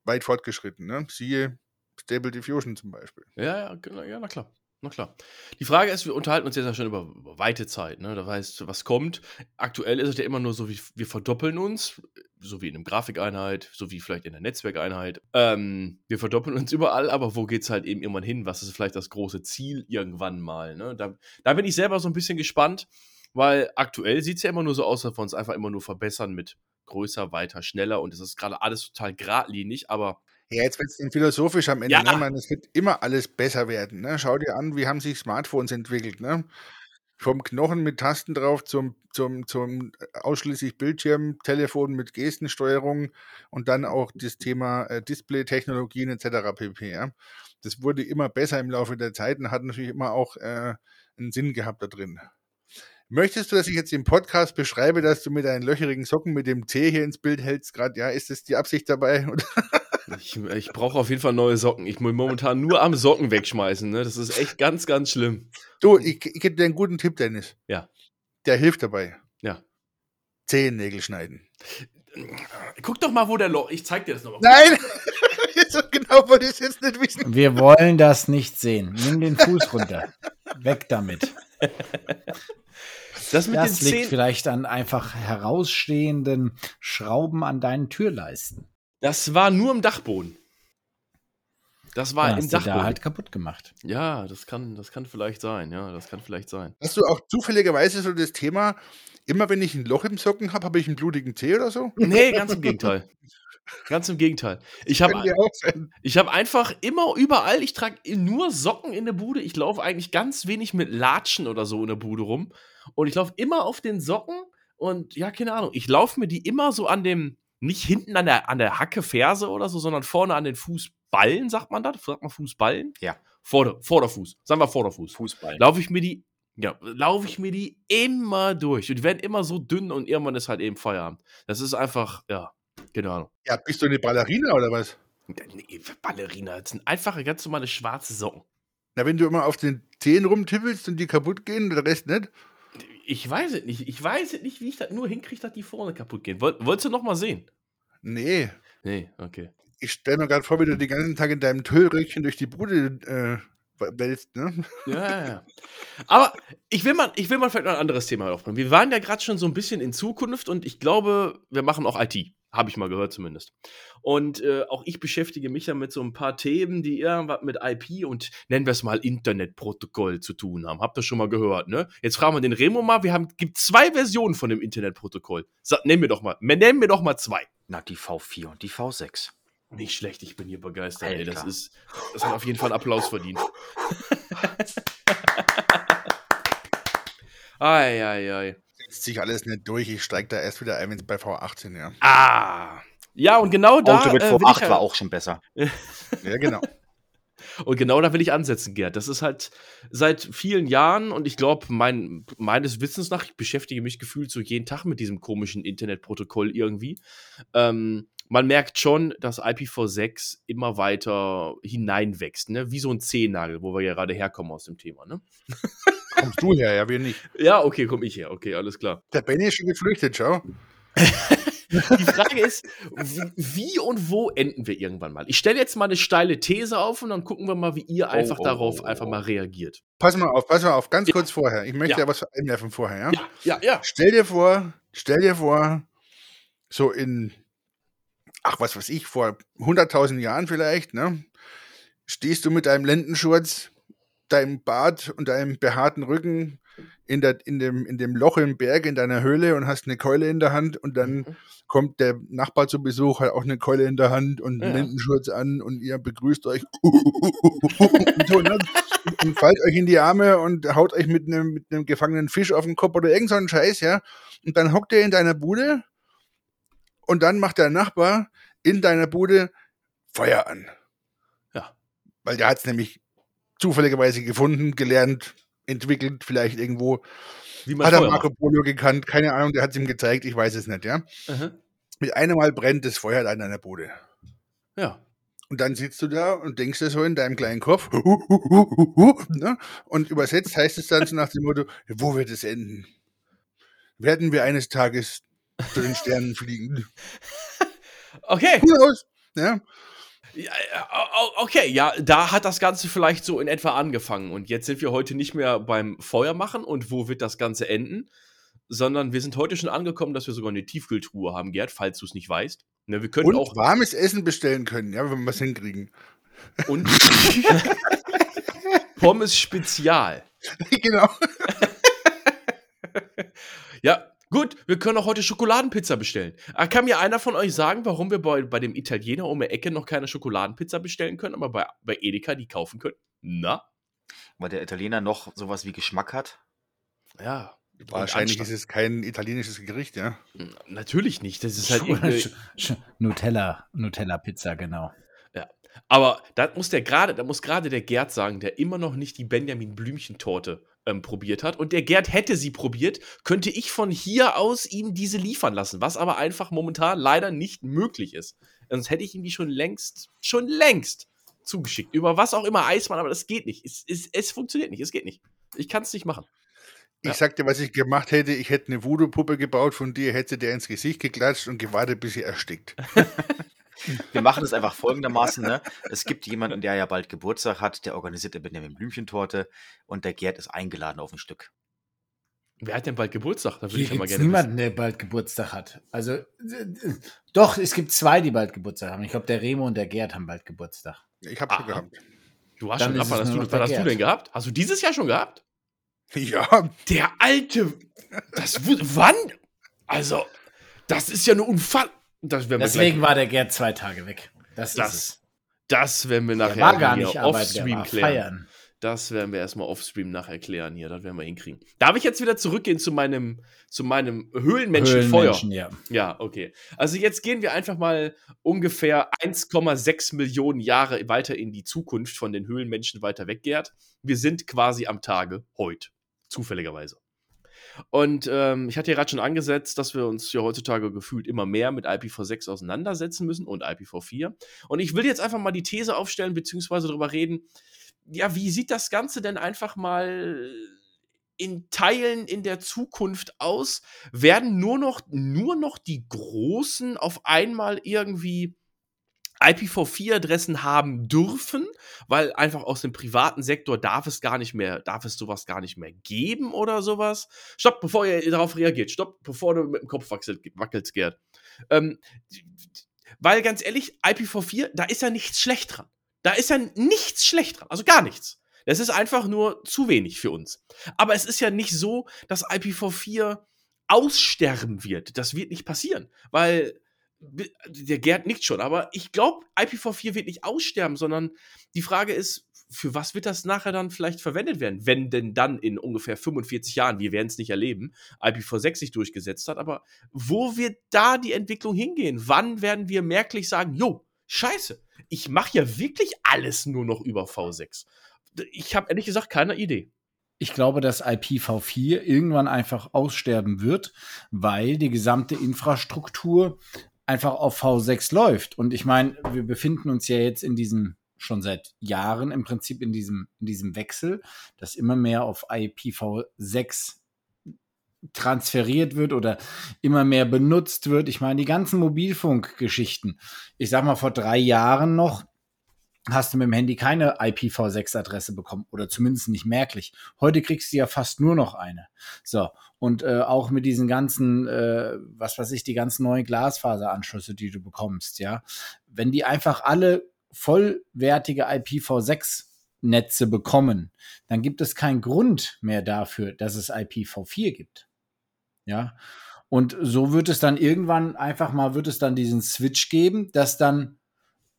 weit fortgeschritten. Ne? Siehe Stable Diffusion zum Beispiel. Ja, ja, ja, na klar. Na klar. Die Frage ist, wir unterhalten uns jetzt ja schon über, weite Zeit, ne? Da weißt was kommt. Aktuell ist es ja immer nur so, wie wir verdoppeln uns, so wie in einer Grafikeinheit, so wie vielleicht in der Netzwerkeinheit. Ähm, wir verdoppeln uns überall, aber wo geht es halt eben irgendwann hin? Was ist vielleicht das große Ziel irgendwann mal? Ne? Da, da bin ich selber so ein bisschen gespannt, weil aktuell sieht es ja immer nur so aus, dass wir uns einfach immer nur verbessern mit größer, weiter, schneller und es ist gerade alles total geradlinig, aber Ja, jetzt wird es philosophisch am Ende. Ja. Ne? Meine, es wird immer alles besser werden. Ne? Schau dir an, wie haben sich Smartphones entwickelt. Ne? Vom Knochen mit Tasten drauf zum, zum, zum ausschließlich Bildschirm, Telefon mit Gestensteuerung und dann auch das Thema äh, Display-Technologien etc. pp. Ja? Das wurde immer besser im Laufe der Zeit und hat natürlich immer auch äh, einen Sinn gehabt da drin. Möchtest du, dass ich jetzt im Podcast beschreibe, dass du mit deinen löcherigen Socken mit dem T hier ins Bild hältst? Gerade, ja, ist das die Absicht dabei? Ich, ich brauche auf jeden Fall neue Socken. Ich muss momentan nur am Socken wegschmeißen. Ne? Das ist echt ganz, ganz schlimm. Du, ich, ich gebe dir einen guten Tipp, Dennis. Ja. Der hilft dabei. Ja. Zehennägel schneiden. Guck doch mal, wo der Loch. Ich zeig dir das nochmal. Nein! genau wollte ich es jetzt nicht wissen. Wir wollen das nicht sehen. Nimm den Fuß runter. Weg damit. Das mit Das den liegt vielleicht an einfach herausstehenden Schrauben an deinen Türleisten. Das war nur im Dachboden. Das war Ja, im Dachboden. da halt kaputt gemacht. Ja, das kann, das kann vielleicht sein. Ja, das kann vielleicht sein. Hast du auch zufälligerweise so das Thema, immer wenn ich ein Loch im Socken habe, habe ich einen blutigen Zeh oder so? Nee, ganz im Gegenteil. Ganz im Gegenteil. Ich habe. Ich habe einfach immer überall, ich trage nur Socken in der Bude. Ich laufe eigentlich ganz wenig mit Latschen oder so in der Bude rum. Und ich laufe immer auf den Socken und ja, keine Ahnung. Ich laufe mir die immer so an dem, nicht hinten an der, an der Hacke, Ferse oder so, sondern vorne an den Fußballen, sagt man das? Sagt man Fußballen? Ja. Vorder, Vorderfuß. Sagen wir Vorderfuß. Fußball. Laufe ich mir die, ja, laufe ich mir die immer durch. Und die werden immer so dünn und irgendwann ist halt eben Feierabend. Das ist einfach, ja, keine Ahnung. Ja, bist du eine Ballerina oder was? Nee, Ballerina, das sind einfache, ganz normale schwarze Socken. Na, wenn du immer auf den Zehen rumtippelst und die kaputt gehen und der Rest nicht? Ich weiß es nicht. Ich weiß es nicht, wie ich das nur hinkriege, dass die vorne kaputt gehen. Woll, wolltest du noch mal sehen? Nee. Nee, okay. Ich stelle mir gerade vor, wie du den ganzen Tag in deinem Tüllröckchen durch die Bude äh, wälzt, ne? Ja, ja, ja. Aber ich will, mal, ich will mal vielleicht noch ein anderes Thema aufnehmen. Wir waren ja gerade schon so ein bisschen in Zukunft und ich glaube, wir machen auch IT. Habe ich mal gehört zumindest. Und äh, auch ich beschäftige mich ja mit so ein paar Themen, die irgendwas mit IP und nennen wir es mal Internetprotokoll zu tun haben. Habt ihr schon mal gehört, ne? Jetzt fragen wir den Remo mal. Wir haben gibt zwei Versionen von dem Internetprotokoll. Sag, nenn mir doch mal, nenn mir doch mal zwei. Na, die V4 und die V6. Nicht schlecht, ich bin hier begeistert. Ey. Das ist, das hat auf jeden Fall Applaus verdient. Eieiei. Setzt sich alles nicht durch. Ich steige da erst wieder ein, wenn es bei V18, ja. Ah. Ja, und genau da. Auto mit äh, will ich V8 ja- war auch schon besser. Ja, genau. Und genau da will ich ansetzen, Gerd. Das ist halt seit vielen Jahren und ich glaube, mein, meines Wissens nach, ich beschäftige mich gefühlt so jeden Tag mit diesem komischen Internetprotokoll irgendwie. Ähm, man merkt schon, dass IPv6 immer weiter hineinwächst, ne? Wie so ein Zehennagel, wo wir ja gerade herkommen aus dem Thema, ne? Kommst du her, ja, wir nicht. Ja, okay, komm ich her. Okay, alles klar. Der Benny ist schon geflüchtet, schau. Die Frage ist, wie, und wo enden wir irgendwann mal? Ich stelle jetzt mal eine steile These auf und dann gucken wir mal, wie ihr einfach oh, darauf oh, einfach oh. mal reagiert. Pass mal auf, pass mal auf, ganz Ja. kurz vorher. Ich möchte Ja. ja, was einwerfen vorher, ja? Ja, ja, ja. Stell dir vor, stell dir vor, so in, ach, was weiß ich, vor 100.000 Jahren vielleicht, ne? Stehst du mit deinem Lendenschurz, deinem Bart und deinem behaarten Rücken in, der, in, dem, in dem Loch im Berg in deiner Höhle und hast eine Keule in der Hand und dann Mhm. kommt der Nachbar zu Besuch, hat auch eine Keule in der Hand und einen Ja. Lendenschurz an und ihr begrüßt euch und, so, ne? und, fallt euch in die Arme und haut euch mit einem mit einem gefangenen Fisch auf den Kopf oder irgend so einen Scheiß, ja. Und dann hockt ihr in deiner Bude und dann macht der Nachbar in deiner Bude Feuer an. Ja. weil der hat es nämlich zufälligerweise gefunden, gelernt, entwickelt, vielleicht irgendwo. Hat er Marco. Polo gekannt, keine Ahnung, der hat es ihm gezeigt, ich weiß es nicht, ja. Mhm. Mit einem Mal brennt das Feuer an deiner Bude. Ja. Und dann sitzt du da und denkst dir so in deinem kleinen Kopf, ne? und übersetzt heißt es dann so nach dem Motto, wo wird es enden? Werden wir eines Tages zu den Sternen fliegen? Okay. Knows? Ja? Ja, okay, ja, da hat das Ganze vielleicht so in etwa angefangen. Und jetzt sind wir heute nicht mehr beim Feuer machen und wo wird das Ganze enden, sondern wir sind heute schon angekommen, dass wir sogar eine Tiefkühltruhe haben, Gerd, falls du es nicht weißt. Ne, wir können Und auch warmes Essen bestellen können, ja, wenn wir was hinkriegen. und Pommes Spezial. genau. Ja, gut, wir können auch heute Schokoladenpizza bestellen. Aber kann mir einer von euch sagen, warum wir bei, bei dem Italiener um die Ecke noch keine Schokoladenpizza bestellen können, aber bei, bei Edeka die kaufen können? Na? Weil der Italiener noch sowas wie Geschmack hat. Ja. Wahrscheinlich ist es kein italienisches Gericht, ja. Natürlich nicht. Das ist halt Nutella, Nutella Pizza, genau. Aber da muss der gerade, da muss gerade der Gerd sagen, der immer noch nicht die Benjamin Blümchen-Torte ähm, probiert hat. Und der Gerd hätte sie probiert, könnte ich von hier aus ihm diese liefern lassen, was aber einfach momentan leider nicht möglich ist. Sonst hätte ich ihm die schon längst, schon längst zugeschickt. Über was auch immer Eismann, aber das geht nicht. Es, es, es funktioniert nicht, es geht nicht. Ich kann es nicht machen. Ich Ja. sag dir, was ich gemacht hätte. Ich hätte eine Voodoo-Puppe gebaut von dir, hätte der ins Gesicht geklatscht und gewartet, bis sie erstickt. Wir machen es einfach folgendermaßen, ne? Es gibt jemanden, der ja bald Geburtstag hat, der organisiert eine Benjamin Blümchentorte und der Gerd ist eingeladen auf ein Stück. Wer hat denn bald Geburtstag? Da würde ich ja mal gerne niemanden, der bald Geburtstag hat. Also, äh, doch, es gibt zwei, die bald Geburtstag haben. Ich glaube, der Remo und der Gerd haben bald Geburtstag. Ich hab's schon gehabt. Du hast Dann schon, ist ab, wann es hast, du, wann hast du denn gehabt? Hast du dieses Jahr schon gehabt? Ja, Der alte. Das, wann? Also, das ist ja eine Unfall. Deswegen war der Gerd zwei Tage weg. Das, Das ist es. das werden wir Der nachher war gar hier nicht der offstream klären. feiern. Das werden wir erstmal offstream nachher klären hier. Das werden wir hinkriegen. Darf ich jetzt wieder zurückgehen zu meinem, zu meinem Höhlenmenschenfeuer? Höhlenmenschen, ja. Ja, okay. Also jetzt gehen wir einfach mal ungefähr 1,6 Millionen Jahre weiter in die Zukunft von den Höhlenmenschen weiter weg, Gerd. Wir sind quasi am Tage heute. Zufälligerweise. Und ähm, ich hatte ja gerade schon angesetzt, dass wir uns ja heutzutage gefühlt immer mehr mit IPv6 auseinandersetzen müssen und IPv4. Und ich will jetzt einfach mal die These aufstellen, beziehungsweise darüber reden, ja, wie sieht das Ganze denn einfach mal in Teilen in der Zukunft aus? Werden nur noch, nur noch die Großen auf einmal irgendwie IPv4-Adressen haben dürfen, weil einfach aus dem privaten Sektor darf es gar nicht mehr, darf es sowas gar nicht mehr geben oder sowas. Stopp, bevor ihr darauf reagiert. Stopp, bevor du mit dem Kopf wackelst, wackelst Gerd. Ähm, weil ganz ehrlich, IPv4, da ist ja nichts schlecht dran. Da ist ja nichts schlecht dran, also gar nichts. Das ist einfach nur zu wenig für uns. Aber es ist ja nicht so, dass IPv4 aussterben wird. Das wird nicht passieren, weil der Gerd nickt schon, aber ich glaube, IPv4 wird nicht aussterben, sondern die Frage ist, für was wird das nachher dann vielleicht verwendet werden, wenn denn dann in ungefähr 45 Jahren, wir werden es nicht erleben, IPv6 sich durchgesetzt hat, aber wo wird da die Entwicklung hingehen? Wann werden wir merklich sagen, jo, scheiße, ich mache ja wirklich alles nur noch über V6? Ich habe ehrlich gesagt keine Idee. Ich glaube, dass IPv4 irgendwann einfach aussterben wird, weil die gesamte Infrastruktur einfach auf V6 läuft. Und ich meine, wir befinden uns ja jetzt in diesem, schon seit Jahren im Prinzip in diesem, in diesem Wechsel, dass immer mehr auf IPv6 transferiert wird oder immer mehr benutzt wird. Ich meine, die ganzen Mobilfunkgeschichten. Ich sag mal, vor drei Jahren noch hast du mit dem Handy keine IPv6-Adresse bekommen oder zumindest nicht merklich. Heute kriegst du ja fast nur noch eine. So, und äh, auch mit diesen ganzen, äh, was weiß ich, die ganzen neuen Glasfaseranschlüsse, die du bekommst, ja, wenn die einfach alle vollwertige IPv6-Netze bekommen, dann gibt es keinen Grund mehr dafür, dass es IPv4 gibt. Ja, und so wird es dann irgendwann einfach mal, wird es dann diesen Switch geben, dass dann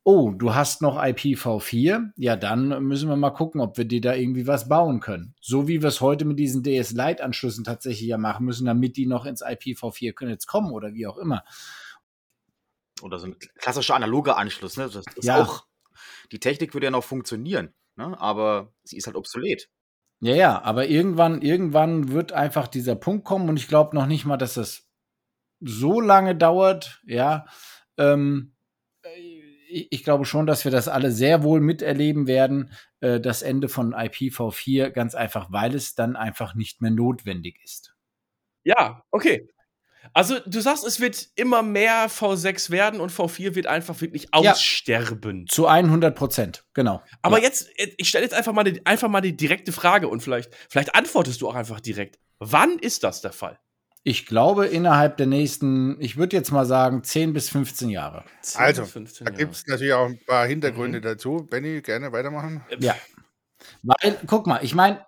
oh, du hast noch IPv4, ja, dann müssen wir mal gucken, ob wir dir da irgendwie was bauen können. So wie wir es heute mit diesen DS-Lite-Anschlüssen tatsächlich ja machen müssen, damit die noch ins IPv4-Netz kommen oder wie auch immer. Oder so ein klassischer analoger Anschluss, ne? Das ist Ja. auch Die Technik würde ja noch funktionieren, ne? aber sie ist halt obsolet. Ja, ja, aber irgendwann, irgendwann wird einfach dieser Punkt kommen und ich glaube noch nicht mal, dass das so lange dauert, ja. Ähm, ich, glaube schon, dass wir das alle sehr wohl miterleben werden, äh, das Ende von IPv4, ganz einfach, weil es dann einfach nicht mehr notwendig ist. Ja, okay. Also, du sagst, es wird immer mehr V6 werden und V4 wird einfach wirklich Ja. aussterben. Zu 100 Prozent, genau. Aber ja. jetzt, ich stelle jetzt einfach mal, die, einfach mal die direkte Frage und vielleicht, vielleicht antwortest du auch einfach direkt. Wann ist das der Fall? Ich glaube, innerhalb der nächsten, ich würde jetzt mal sagen, 10 bis 15 Jahre. 10 Also, bis 15 Da gibt es natürlich auch ein paar Hintergründe Mhm. dazu. Benny, gerne weitermachen. Äh, Ja. Weil, guck mal, ich meine,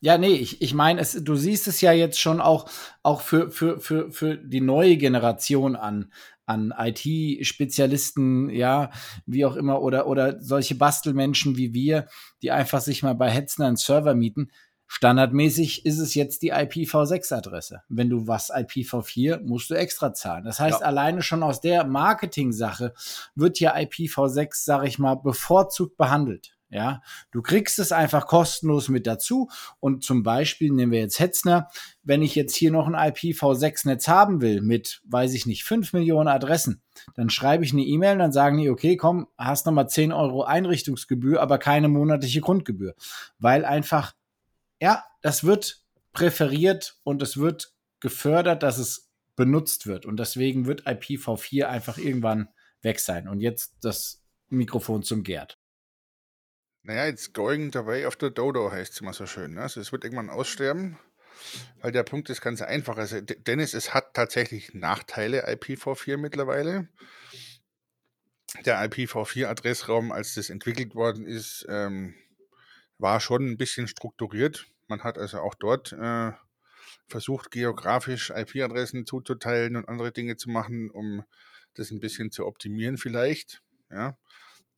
ja, nee, ich, ich meine, es, du siehst es ja jetzt schon auch, auch für, für, für, für die neue Generation an, an IT-Spezialisten, ja, wie auch immer, oder, oder solche Bastelmenschen wie wir, die einfach sich mal bei Hetzner einen Server mieten. Standardmäßig ist es jetzt die IPv6-Adresse. Wenn du was IPv4, musst du extra zahlen. Das heißt, Ja. alleine schon aus der Marketing-Sache wird ja IPv6, sag ich mal, bevorzugt behandelt. Ja, du kriegst es einfach kostenlos mit dazu. Und zum Beispiel nehmen wir jetzt Hetzner. Wenn ich jetzt hier noch ein IPv6-Netz haben will mit, weiß ich nicht, 5 Millionen Adressen, dann schreibe ich eine E-Mail und dann sagen die, okay, komm, hast nochmal 10 Euro Einrichtungsgebühr, aber keine monatliche Grundgebühr. Weil einfach, ja, das wird präferiert und es wird gefördert, dass es benutzt wird. Und deswegen wird IPv4 einfach irgendwann weg sein. Und jetzt das Mikrofon zum Gerd. Naja, it's going the way of the dodo, heißt es immer so schön. Ne? Also es wird irgendwann aussterben, weil der Punkt ist ganz einfach. Also, Dennis, es hat tatsächlich Nachteile, IPv4 mittlerweile. Der IPv4-Adressraum, als das entwickelt worden ist, ähm, war schon ein bisschen strukturiert. Man hat also auch dort äh, versucht, geografisch IP-Adressen zuzuteilen und andere Dinge zu machen, um das ein bisschen zu optimieren vielleicht. Ja.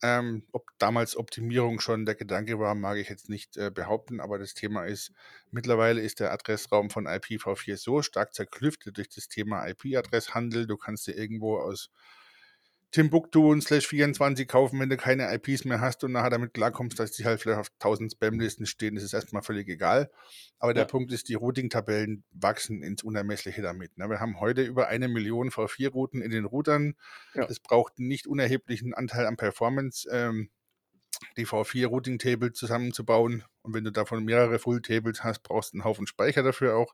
Ähm, ob damals Optimierung schon der Gedanke war, mag ich jetzt nicht äh, behaupten, aber das Thema ist, mittlerweile ist der Adressraum von IPv4 so stark zerklüftet durch das Thema IP-Adresshandel. Du kannst dir irgendwo aus Timbuktu und Slash 24 kaufen, wenn du keine IPs mehr hast und nachher damit klarkommst, dass die halt vielleicht auf 1000 Spam-Listen stehen, das ist erstmal völlig egal. Aber der Ja. Punkt ist, die Routing-Tabellen wachsen ins Unermessliche damit. Ne? Wir haben heute über eine Million V4-Routen in den Routern. Ja. Das braucht einen nicht unerheblichen Anteil an Performance, ähm, die V4-Routing-Table zusammenzubauen. Und wenn du davon mehrere Full-Tables hast, brauchst du einen Haufen Speicher dafür auch.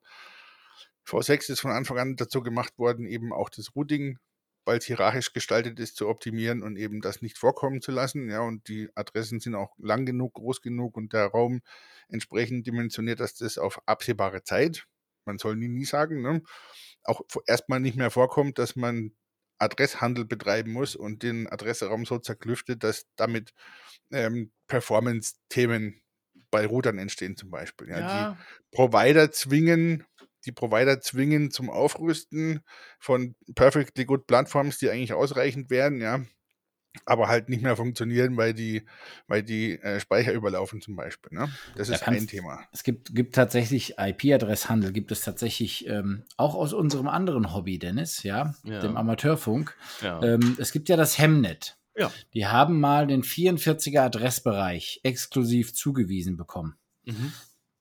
V6 ist von Anfang an dazu gemacht worden, eben auch das Routing weil es hierarchisch gestaltet ist, zu optimieren und eben das nicht vorkommen zu lassen. Ja, und die Adressen sind auch lang genug, groß genug und der Raum entsprechend dimensioniert, dass das auf absehbare Zeit, man soll nie, nie sagen, ne, auch erstmal nicht mehr vorkommt, dass man Adresshandel betreiben muss und den Adresseraum so zerklüftet, dass damit ähm, Performance-Themen bei Routern entstehen zum Beispiel. Ja, Ja, Die Provider zwingen, die Provider zwingen zum Aufrüsten von perfectly good Plattforms, die eigentlich ausreichend wären, ja, aber halt nicht mehr funktionieren, weil die, weil die äh, Speicher überlaufen zum Beispiel. Ne? Das Da ist ein Thema. Es gibt, gibt tatsächlich IP-Adresshandel, gibt es tatsächlich ähm, auch aus unserem anderen Hobby, Dennis, ja, Ja. dem Amateurfunk. ja. Ähm, es gibt ja das Hemnet. Ja. Die haben mal den 44er Adressbereich exklusiv zugewiesen bekommen. Mhm.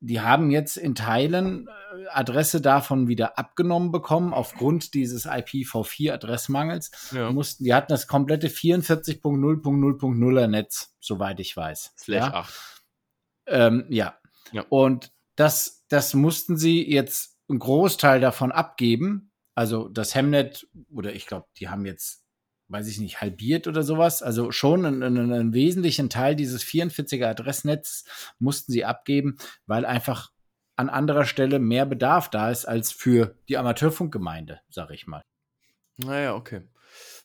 Die haben jetzt in Teilen äh, Adresse davon wieder abgenommen bekommen, aufgrund dieses IPv4-Adressmangels. ja. Mussten, die hatten das komplette 44.0.0.0er Netz, soweit ich weiß. Slash ja? 8. Ähm, ja. Ja. Und das, das mussten sie jetzt einen Großteil davon abgeben. Also das Hemnet, oder ich glaube, die haben jetzt, weiß ich nicht, halbiert oder sowas. Also schon einen, einen, einen wesentlichen Teil dieses 44er Adressnetzes mussten sie abgeben, weil einfach an anderer Stelle mehr Bedarf da ist als für die Amateurfunkgemeinde, sag ich mal. Naja, okay.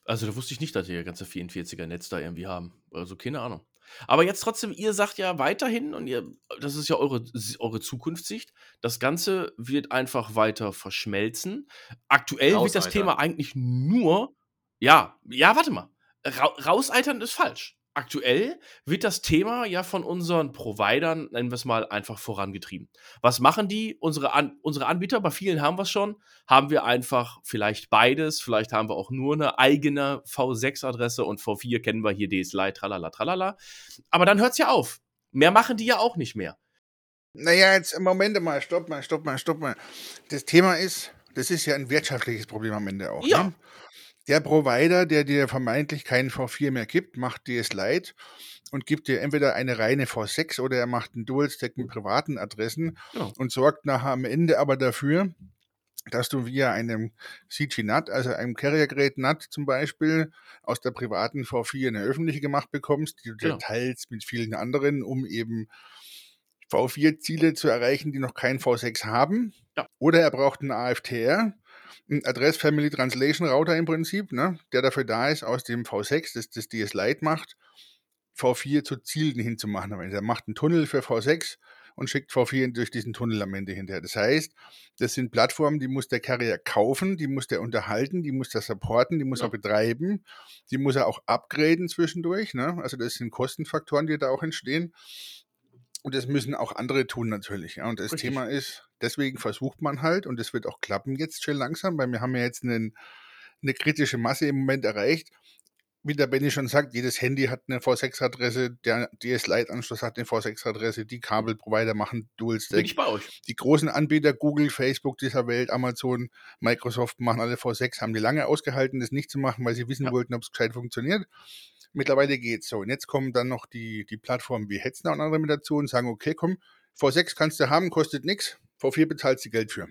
Also, da wusste ich nicht, dass ihr ganze 44er-Netz da irgendwie haben. Also, keine Ahnung. Aber jetzt trotzdem, ihr sagt ja weiterhin, und ihr, das ist ja eure, eure Zukunftssicht, das Ganze wird einfach weiter verschmelzen. Aktuell wird das Rauseitern. Thema eigentlich nur, ja, ja, warte mal. Ra rauseitern ist falsch. aktuell wird das Thema ja von unseren Providern, nennen wir es mal, einfach vorangetrieben. Was machen die? Unsere, An unsere Anbieter, bei vielen haben wir es schon, haben wir einfach vielleicht beides, vielleicht haben wir auch nur eine eigene V6-Adresse und V4 kennen wir hier DSLI, tralala, tralala. Aber dann hört es ja auf. Mehr machen die ja auch nicht mehr. Naja, jetzt Moment mal, stopp mal, stopp mal, stopp mal. Das Thema ist, das ist ja ein wirtschaftliches Problem am Ende auch. Ja. Ne? Der Provider, der dir vermeintlich keinen V4 mehr gibt, macht dir es leid und gibt dir entweder eine reine V6 oder er macht einen Dual-Stack mit privaten Adressen Genau. und sorgt nachher am Ende aber dafür, dass du via einem CG NAT, also einem Carrier-Gerät NAT zum Beispiel, aus der privaten V4 eine öffentliche gemacht bekommst, die du Genau. dir teilst mit vielen anderen, um eben V4-Ziele zu erreichen, die noch kein V6 haben. Ja. Oder er braucht einen AFTR, einen Address Family Translation Router im Prinzip, ne, der dafür da ist, aus dem V6, das das DS Lite macht, V4 zu Zielen hinzumachen. Er macht einen Tunnel für V6 und schickt V4 durch diesen Tunnel am Ende hinterher. Das heißt, das sind Plattformen, die muss der Carrier kaufen, die muss der unterhalten, die muss der supporten, die muss Ja. er betreiben, die muss er auch upgraden zwischendurch. Ne? Also das sind Kostenfaktoren, die da auch entstehen. Und das müssen auch andere tun natürlich. Ja. Und das Richtig. Thema ist, deswegen versucht man halt, und das wird auch klappen jetzt schon langsam, weil wir haben ja jetzt einen, eine kritische Masse im Moment erreicht. Wie der Benny schon sagt, jedes Handy hat eine V6-Adresse, der DS-Lite-Anschluss hat eine V6-Adresse, die Kabelprovider machen Bin Dual-Stack. ich bei euch. Die großen Anbieter, Google, Facebook dieser Welt, Amazon, Microsoft, machen alle V6, haben die lange ausgehalten, das nicht zu machen, weil sie wissen Ja. wollten, ob es gescheit funktioniert. Mittlerweile geht's so. Und jetzt kommen dann noch die, die Plattformen wie Hetzner und andere mit dazu und sagen, okay, komm, V6 kannst du haben, kostet nichts, V4 bezahlst du Geld für.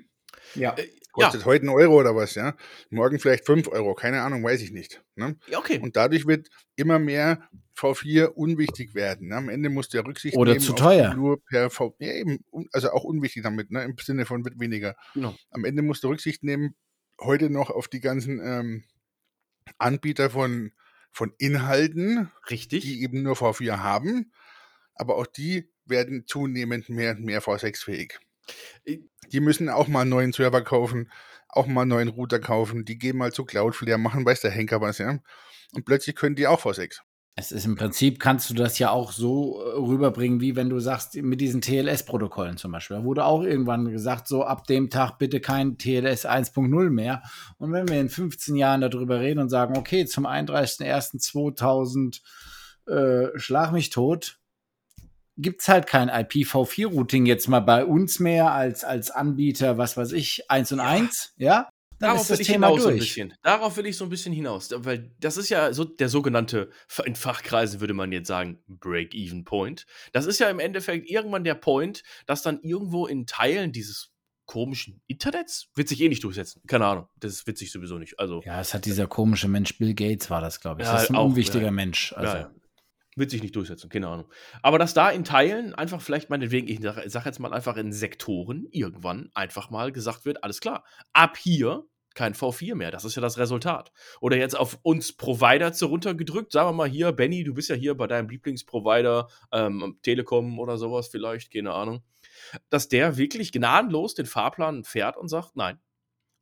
Ja. Äh, ja, Kostet heute einen Euro oder was, ja. Morgen vielleicht 5 Euro, keine Ahnung, weiß ich nicht. Ne? ja, okay. Und dadurch wird immer mehr V4 unwichtig werden. Ne? Am Ende muss der Rücksicht Oder nehmen zu teuer. Nur per V, ja, eben, also auch unwichtig damit, ne? im Sinne von wird weniger. Genau. Am Ende musst du Rücksicht nehmen, heute noch auf die ganzen ähm, Anbieter von, von Inhalten, Richtig. die eben nur V4 haben, aber auch die werden zunehmend mehr und mehr V6-fähig. Die müssen auch mal einen neuen Server kaufen, auch mal einen neuen Router kaufen, die gehen mal zu Cloudflare, machen weiß der Henker was, ja. Und plötzlich können die auch V6. Es ist im Prinzip, kannst du das ja auch so äh, rüberbringen, wie wenn du sagst, mit diesen TLS-Protokollen zum Beispiel. Da wurde auch irgendwann gesagt, so ab dem Tag bitte kein TLS 1.0 mehr. Und wenn wir in 15 Jahren darüber reden und sagen, okay, zum 31.01.2000 äh, schlag mich tot, gibt's halt kein IPv4-Routing jetzt mal bei uns mehr als, als Anbieter, was weiß ich, 1 und Ja. 1, ja? Dann Darauf ist das will ich Thema hinaus so ein durch. bisschen. Darauf will ich so ein bisschen hinaus. Weil das ist ja so der sogenannte, in Fachkreisen würde man jetzt sagen, Break-Even-Point. Das ist ja im Endeffekt irgendwann der Point, dass dann irgendwo in Teilen dieses komischen Internets wird sich eh nicht durchsetzen. Keine Ahnung. Das wird sich sowieso nicht. Also, Ja, es hat dieser komische Mensch Bill Gates, war das, glaube ich. Ja, das ist ein auch, unwichtiger ja. Mensch. Also. ja. Wird sich nicht durchsetzen, keine Ahnung. Aber dass da in Teilen einfach vielleicht meinetwegen, ich sage sag jetzt mal einfach in Sektoren irgendwann einfach mal gesagt wird, alles klar, ab hier kein V4 mehr. Das ist ja das Resultat. Oder jetzt auf uns Provider zu runtergedrückt, sagen wir mal hier, Benny, du bist ja hier bei deinem Lieblingsprovider, ähm, Telekom oder sowas vielleicht, keine Ahnung, dass der wirklich gnadenlos den Fahrplan fährt und sagt, nein,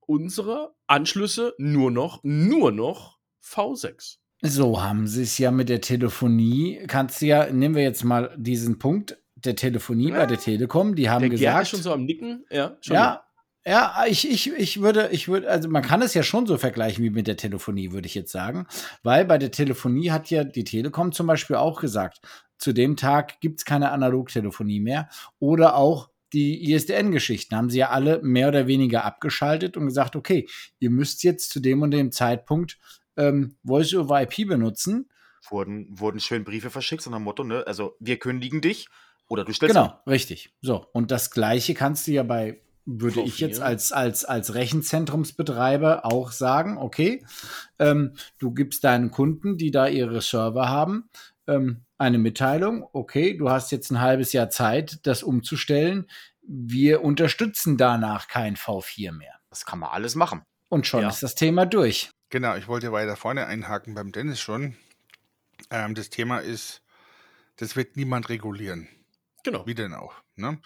unsere Anschlüsse nur noch, nur noch V6. So haben sie es ja mit der Telefonie. Kannst du ja, nehmen wir jetzt mal diesen Punkt der Telefonie bei der Telekom. Die haben Der gesagt, ist schon so am Nicken, ja, schon ja, ja, ich, ich, ich würde, ich würde, also man kann es ja schon so vergleichen wie mit der Telefonie, würde ich jetzt sagen. Weil bei der Telefonie hat ja die Telekom zum Beispiel auch gesagt, zu dem Tag gibt es keine Analogtelefonie mehr. Oder auch die ISDN-Geschichten haben sie ja alle mehr oder weniger abgeschaltet und gesagt, okay, ihr müsst jetzt zu dem und dem Zeitpunkt ähm, Voice over IP benutzen. Wurden, wurden schön Briefe verschickt, so nach dem Motto, ne? Also, wir kündigen dich oder du stellst Genau, richtig. So, und das gleiche kannst du ja bei, würde ich V4. jetzt als, als, als Rechenzentrumsbetreiber auch sagen, okay, ähm, du gibst deinen Kunden, die da ihre Server haben, ähm, eine Mitteilung, okay, du hast jetzt ein halbes Jahr Zeit, das umzustellen. Wir unterstützen danach kein V4 mehr. Das kann man alles machen. Und schon Ja. ist das Thema durch. Genau, ich wollte weiter vorne einhaken beim Dennis schon. Ähm, das Thema ist, das wird niemand regulieren. Genau. Wie denn auch. Ne?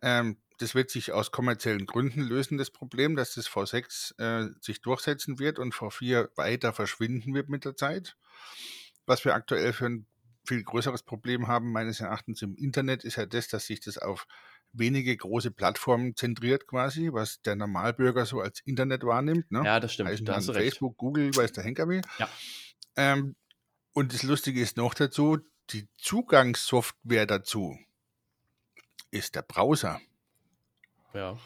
Ähm, das wird sich aus kommerziellen Gründen lösen, das Problem, dass das V6 äh, sich durchsetzen wird und V4 weiter verschwinden wird mit der Zeit. Was wir aktuell für ein viel größeres Problem haben, meines Erachtens im Internet, ist ja das, dass sich das auf wenige große Plattformen zentriert quasi, was der Normalbürger so als Internet wahrnimmt. Ne? Ja, das stimmt. Heißen Da hast du recht. Facebook, Google, weiß der Henker wie. Ja. Ähm, und das Lustige ist noch dazu, die Zugangssoftware dazu ist der Browser. Ja.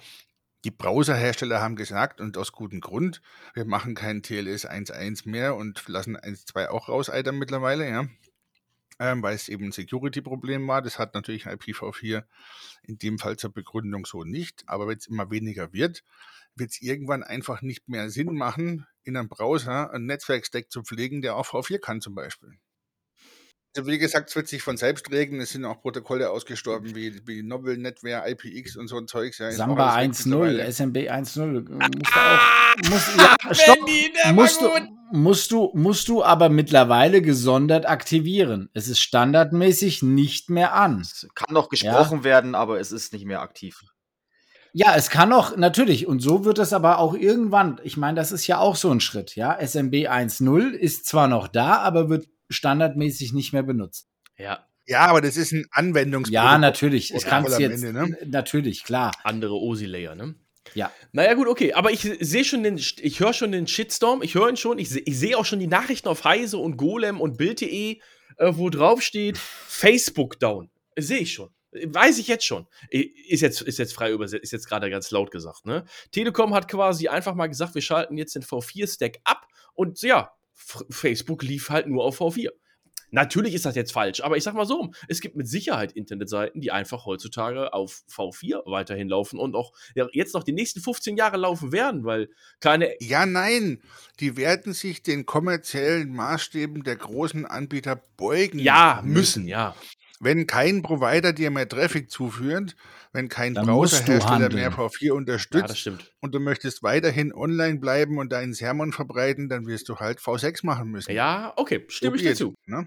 Die Browserhersteller haben gesagt, und aus gutem Grund, wir machen kein TLS 1.1 mehr und lassen 1.2 auch rauseitern mittlerweile, ja. Ähm, weil es eben ein Security-Problem war. Das hat natürlich IPv4 in dem Fall zur Begründung so nicht. Aber wenn es immer weniger wird, wird es irgendwann einfach nicht mehr Sinn machen, in einem Browser einen Netzwerkstack zu pflegen, der auch V4 kann zum Beispiel. Also wie gesagt, es wird sich von selbst regeln. Es sind auch Protokolle ausgestorben wie, wie Novel, Netware, IPX und so ein Zeugs. Ja, Samba alles weg 1.0, mittlerweile. SMB 1.0. Musst du auch. Musst, ja, stopp. Musst du, musst, du, musst du aber mittlerweile gesondert aktivieren. Es ist standardmäßig nicht mehr an. Es kann noch gesprochen werden, aber es ist nicht mehr aktiv. Ja, es kann auch, natürlich. Und so wird es aber auch irgendwann, ich meine, das ist ja auch so ein Schritt, ja. SMB 1.0 ist zwar noch da, aber wird standardmäßig nicht mehr benutzt. Ja, Ja, aber das ist ein Anwendungsprotokoll. Ja, natürlich. Es am jetzt, Ende, ne? natürlich, klar. andere OSI-Layer, ne? Ja. Naja, gut, okay. Aber ich sehe schon den, ich höre schon den Shitstorm, ich höre ihn schon, ich, seh- ich sehe auch schon die Nachrichten auf Heise und Golem und Bild.de, äh, wo drauf steht, Facebook down. Sehe ich schon. Weiß ich jetzt schon. Ist jetzt, ist jetzt frei übersetzt, ist jetzt gerade ganz laut gesagt, ne? Telekom hat quasi einfach mal gesagt, wir schalten jetzt den V4-Stack ab und ja, Facebook lief halt nur auf V4. Natürlich ist das jetzt falsch, aber ich sag mal so, es gibt mit Sicherheit Internetseiten, die einfach heutzutage auf V4 weiterhin laufen und auch jetzt noch die nächsten 15 Jahre laufen werden, weil keine. Ja, nein. Die werden sich den kommerziellen Maßstäben der großen Anbieter beugen. Ja, müssen, ja. Wenn kein Provider dir mehr Traffic zuführt, wenn kein Browserhersteller mehr V4 Ja, unterstützt das stimmt. und du möchtest weiterhin online bleiben und deinen Sermon verbreiten, dann wirst du halt V6 machen müssen. Ja, okay, stimme ich So be it, dazu. Ne?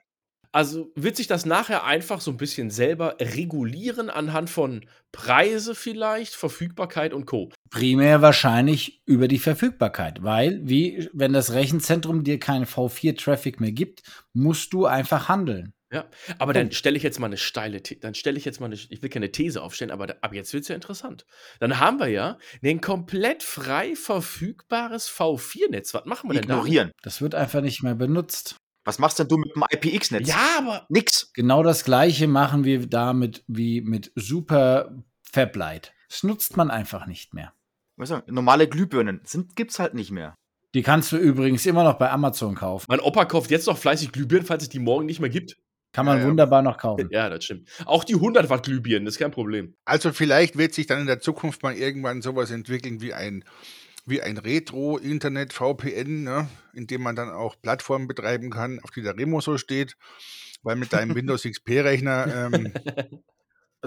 Also wird sich das nachher einfach so ein bisschen selber regulieren anhand von Preise vielleicht, Verfügbarkeit und Co. Primär wahrscheinlich über die Verfügbarkeit, weil, wie, wenn das Rechenzentrum dir keinen V4-Traffic mehr gibt, musst du einfach handeln. Ja, aber dann stelle ich jetzt mal eine steile, The dann stelle ich jetzt mal eine, ich will keine These aufstellen, aber da, ab jetzt wird es ja interessant. Dann haben wir ja ein komplett frei verfügbares V4-Netz. Was machen wir denn da? Ignorieren. Das wird einfach nicht mehr benutzt. Was machst denn du mit dem IPX-Netz? Ja, aber Nix. Genau das gleiche machen wir damit wie mit Super Fablight. Das nutzt man einfach nicht mehr. Weißt du, normale Glühbirnen sind, gibt's halt nicht mehr. Die kannst du übrigens immer noch bei Amazon kaufen. mein Opa kauft jetzt noch fleißig Glühbirnen, falls es die morgen nicht mehr gibt. Kann man Ja, ja. wunderbar noch kaufen. Ja, das stimmt. Auch die 100 Watt Glühbirnen, das ist kein Problem. Also vielleicht wird sich dann in der Zukunft mal irgendwann sowas entwickeln wie ein, wie ein Retro-Internet-VPN, ne? in dem man dann auch Plattformen betreiben kann, auf die der Remo so steht. Weil mit deinem Windows XP-Rechner, ähm,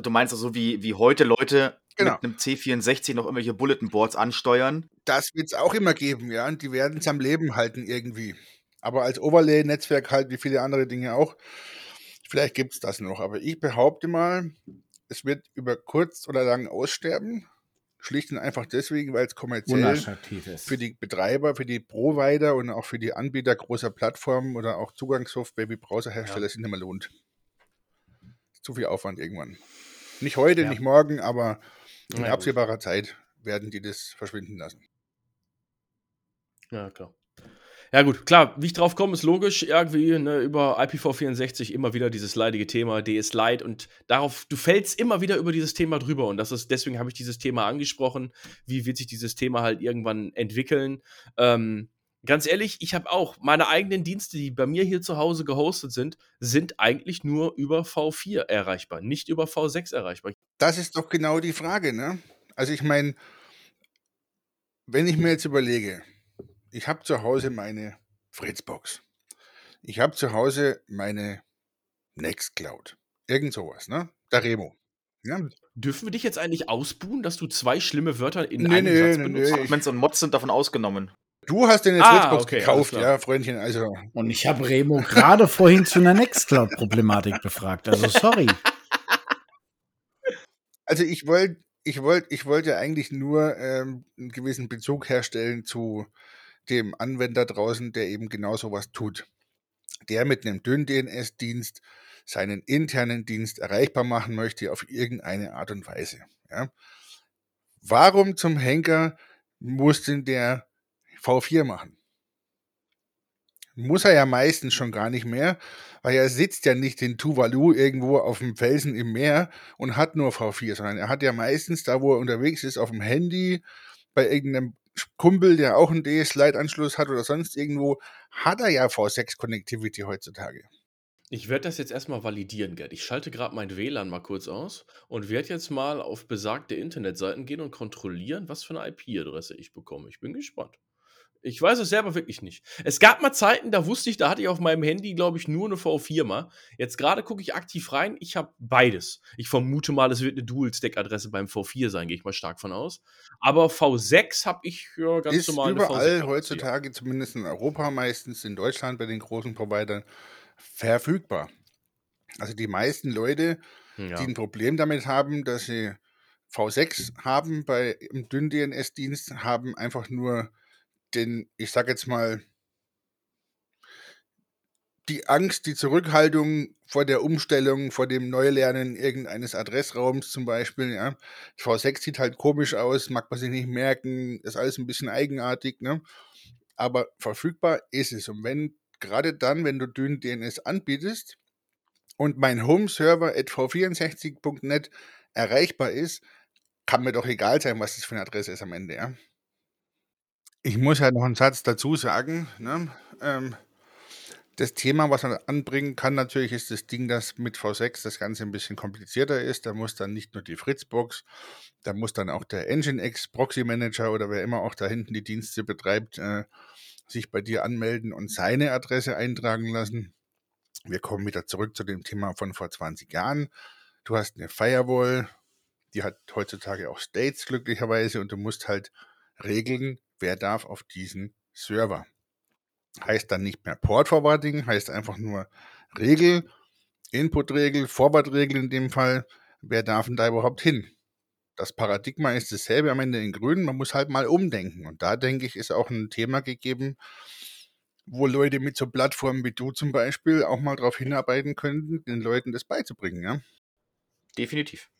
Du meinst also, wie, wie heute Leute Genau. mit einem C64 noch irgendwelche Bulletin Boards ansteuern? das wird es auch immer geben, ja. Und die werden es am Leben halten irgendwie. Aber als Overlay-Netzwerk halt wie viele andere Dinge auch. Vielleicht gibt es das noch. Aber ich behaupte mal, es wird über kurz oder lang aussterben. Schlicht und einfach deswegen, weil es kommerziell für die Betreiber, für die Provider und auch für die Anbieter großer Plattformen oder auch Zugangssoftware wie Browserhersteller Ja. sich nicht mehr lohnt. Zu viel Aufwand irgendwann. Nicht heute, Ja. nicht morgen, aber in gut. absehbarer Zeit werden die das verschwinden lassen. Ja, klar. Ja, gut, klar, wie ich drauf komme, ist logisch. Irgendwie ne, über IPv64 immer wieder dieses leidige Thema, DS Lite und darauf, du fällst immer wieder über dieses Thema drüber und das ist, deswegen habe ich dieses Thema angesprochen. Wie wird sich dieses Thema halt irgendwann entwickeln? Ähm, ganz ehrlich, ich habe auch meine eigenen Dienste, die bei mir hier zu Hause gehostet sind, sind eigentlich nur über V4 erreichbar, nicht über V6 erreichbar. Das ist doch genau die Frage, ne? Also ich meine, wenn ich mir jetzt überlege, ich habe zu Hause meine Fritzbox. Ich habe zu Hause meine Nextcloud. Irgend sowas, ne? Der Remo. Ja, Dürfen wir dich jetzt eigentlich ausbuhen, dass du zwei schlimme Wörter in Nee, einem nee, Satz nee, benutzt? nee. Admins und Mods sind davon ausgenommen. Du hast dir eine Ah, Fritzbox okay, gekauft, ja, Freundchen. Also, Und ich habe Remo gerade vorhin zu einer Nextcloud-Problematik befragt. Also sorry. also ich wollte, ich wollte, ich wollte eigentlich nur ähm, einen gewissen Bezug herstellen zu dem Anwender draußen, der eben genau sowas tut. Der mit einem dünnen DNS-Dienst seinen internen Dienst erreichbar machen möchte auf irgendeine Art und Weise. Ja. Warum zum Henker muss denn der V4 machen? Muss er ja meistens schon gar nicht mehr, weil er sitzt ja nicht in Tuvalu irgendwo auf dem Felsen im Meer und hat nur V4, sondern er hat ja meistens da, wo er unterwegs ist, auf dem Handy, bei irgendeinem Kumpel, der auch einen DS-Lite-Anschluss hat oder sonst irgendwo, hat er ja V6-Connectivity heutzutage. Ich werde das jetzt erstmal validieren, Gerd. Ich schalte gerade mein WLAN mal kurz aus und werde jetzt mal auf besagte Internetseiten gehen und kontrollieren, was für eine IP-Adresse ich bekomme. Ich bin gespannt. Ich weiß es selber wirklich nicht. Es gab mal Zeiten, da wusste ich, da hatte ich auf meinem Handy, glaube ich, nur eine V4 mal. Jetzt gerade gucke ich aktiv rein. Ich habe beides. Ich vermute mal, es wird eine Dual-Stack-Adresse beim V4 sein, gehe ich mal stark von aus. Aber V6 habe ich ja ganz Ist normal überall V6. heutzutage, zumindest in Europa, meistens in Deutschland bei den großen Providern, verfügbar. Also die meisten Leute, die Ja. ein Problem damit haben, dass sie V6 haben bei im dünnen DNS-Dienst, haben einfach nur den, ich sag jetzt mal, die Angst, die Zurückhaltung vor der Umstellung, vor dem Neulernen irgendeines Adressraums zum Beispiel, ja. V6 sieht halt komisch aus, mag man sich nicht merken, ist alles ein bisschen eigenartig, ne? Aber verfügbar ist es. Und wenn, gerade dann, wenn du dünn DNS anbietest und mein Home-Server at v64.net erreichbar ist, kann mir doch egal sein, was das für eine Adresse ist am Ende, ja. Ich muss ja noch einen Satz dazu sagen, ne? Ähm, das Thema, was man anbringen kann, natürlich ist das Ding, dass mit V6 das Ganze ein bisschen komplizierter ist. Da muss dann nicht nur die Fritzbox, da muss dann auch der Nginx Proxy Manager oder wer immer auch da hinten die Dienste betreibt, äh, sich bei dir anmelden und seine Adresse eintragen lassen. Wir kommen wieder zurück zu dem Thema von vor 20 Jahren. Du hast eine Firewall, die hat heutzutage auch States glücklicherweise und du musst halt regeln, wer darf auf diesen Server. Heißt dann nicht mehr Port Forwarding, heißt einfach nur Regel, Input-Regel, Forward-Regel in dem Fall. Wer darf denn da überhaupt hin? Das Paradigma ist dasselbe am Ende in Grün. Man muss halt mal umdenken. Und da denke ich, ist auch ein Thema gegeben, wo Leute mit so Plattformen wie du zum Beispiel auch mal darauf hinarbeiten könnten, den Leuten das beizubringen. Ja? Definitiv.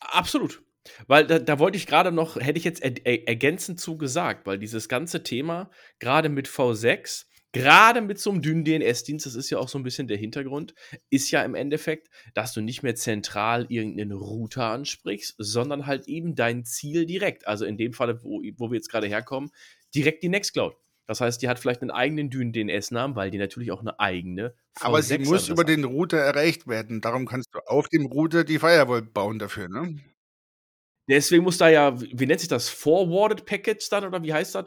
Absolut. Weil da, da wollte ich gerade noch, hätte ich jetzt er, er, ergänzend zu gesagt, weil dieses ganze Thema, gerade mit V6, gerade mit so einem dünnen DNS-Dienst, das ist ja auch so ein bisschen der Hintergrund, ist ja im Endeffekt, dass du nicht mehr zentral irgendeinen Router ansprichst, sondern halt eben dein Ziel direkt. Also in dem Fall, wo, wo wir jetzt gerade herkommen, direkt die Nextcloud. Das heißt, die hat vielleicht einen eigenen dünnen DNS-Namen, weil die natürlich auch eine eigene Aber sie muss über den Router erreicht werden. Darum kannst du auf dem Router die Firewall bauen dafür, ne? Deswegen muss da ja, wie nennt sich das, Forwarded Package dann oder wie heißt das?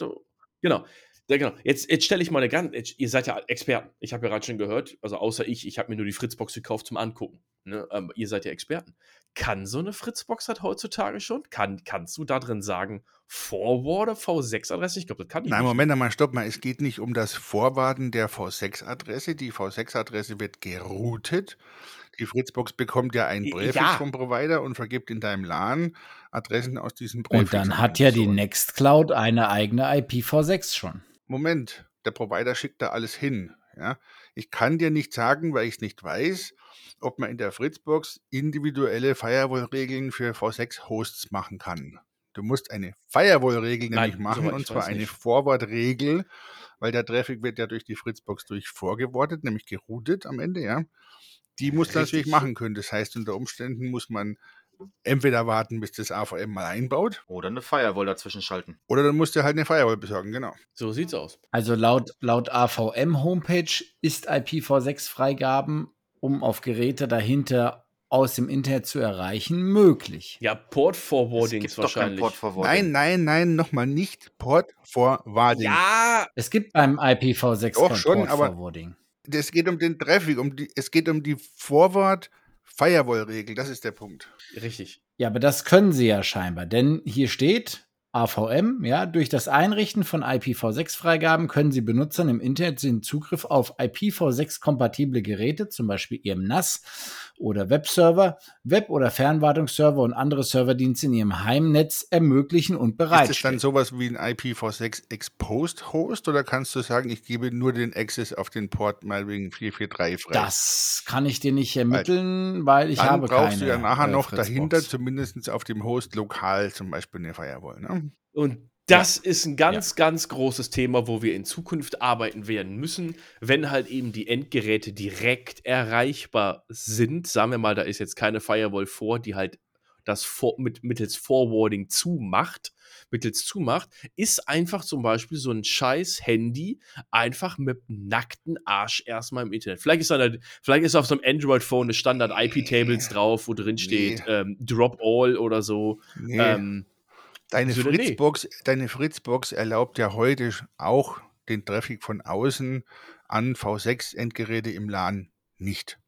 Genau. Ja, genau. Jetzt, jetzt stelle ich mal eine ganz, jetzt, ihr seid ja Experten. Ich habe ja gerade schon gehört, also außer ich, ich habe mir nur die Fritzbox gekauft zum Angucken. Ne? Ähm, ihr seid ja Experten. Kann so eine Fritzbox halt heutzutage schon? Kann, kannst du da drin sagen, Forwarder V6-Adresse? Ich glaube, das kann die Nein, nicht. Moment einmal, stopp mal. Es geht nicht um das Vorwarten der V6-Adresse. Die V6-Adresse wird geroutet. Die Fritzbox bekommt ja einen Präfix Ja. vom Provider und vergibt in deinem LAN Adressen aus diesem Präfix. Und dann an. hat ja die. Nextcloud eine eigene IPv6 schon. Moment, der Provider schickt da alles hin. Ja? Ich kann dir nicht sagen, weil ich es nicht weiß, ob man in der Fritzbox individuelle Firewall-Regeln für V6-Hosts machen kann. Du musst eine Firewall-Regel nämlich machen, und zwar eine. Forward-Regel, weil der Traffic wird ja durch die Fritzbox durch vorgewortet, nämlich geroutet am Ende, ja. Die muss du natürlich machen können. Das heißt, unter Umständen muss man entweder warten, bis das AVM mal einbaut, Oder eine Firewall dazwischen schalten. oder dann musst du halt eine Firewall besorgen, genau. So sieht's aus. Also laut, laut AVM-Homepage ist IPv6-Freigaben, um auf Geräte dahinter aus dem Internet zu erreichen, möglich. Ja, Port Es Forwardings gibt doch kein wahrscheinlich. Port Forwarding. Nein, nein, nein, nochmal nicht Port Forwarding. ja, Es gibt beim IPv6 Doch, kein schon, Port aber- Forwarding. Es geht um den Traffic, um die, es geht um die Forward Firewall-Regel, das ist der Punkt. richtig. Ja, aber das können sie ja scheinbar, denn hier steht AVM, ja, durch das Einrichten von IPv6-Freigaben können Sie Benutzern im Internet den Zugriff auf IPv6-kompatible Geräte, zum Beispiel Ihrem NAS oder Webserver, Web- oder Fernwartungsserver und andere Serverdienste in Ihrem Heimnetz ermöglichen und Ist das bereitstellen. dann sowas wie ein IPv6 Exposed Host oder kannst du sagen, ich gebe nur den Access auf den Port meinetwegen 443 frei? Das kann ich dir nicht ermitteln, weil ich Dann habe brauchst keine. du ja nachher äh, noch dahinter zumindest auf dem Host lokal zum Beispiel eine Firewall. Ne? Und das ist ein ganz, ganz großes Thema, wo wir in Zukunft arbeiten werden müssen, wenn halt eben die Endgeräte direkt erreichbar sind. Sagen wir mal, da ist jetzt keine Firewall vor, die halt das vor, mit, mittels Forwarding zumacht, mittels zumacht, ist einfach zum Beispiel so ein scheiß Handy einfach mit nackten Arsch erstmal im Internet. Vielleicht ist, da, vielleicht ist auf so einem Android-Phone eine Standard-IP-Tables drauf, wo drin steht Nee. ähm, Drop All oder so. Nee. Ähm, Deine? Fritzbox, deine Fritzbox erlaubt ja heute auch den Traffic von außen an V6-Endgeräte im LAN nicht.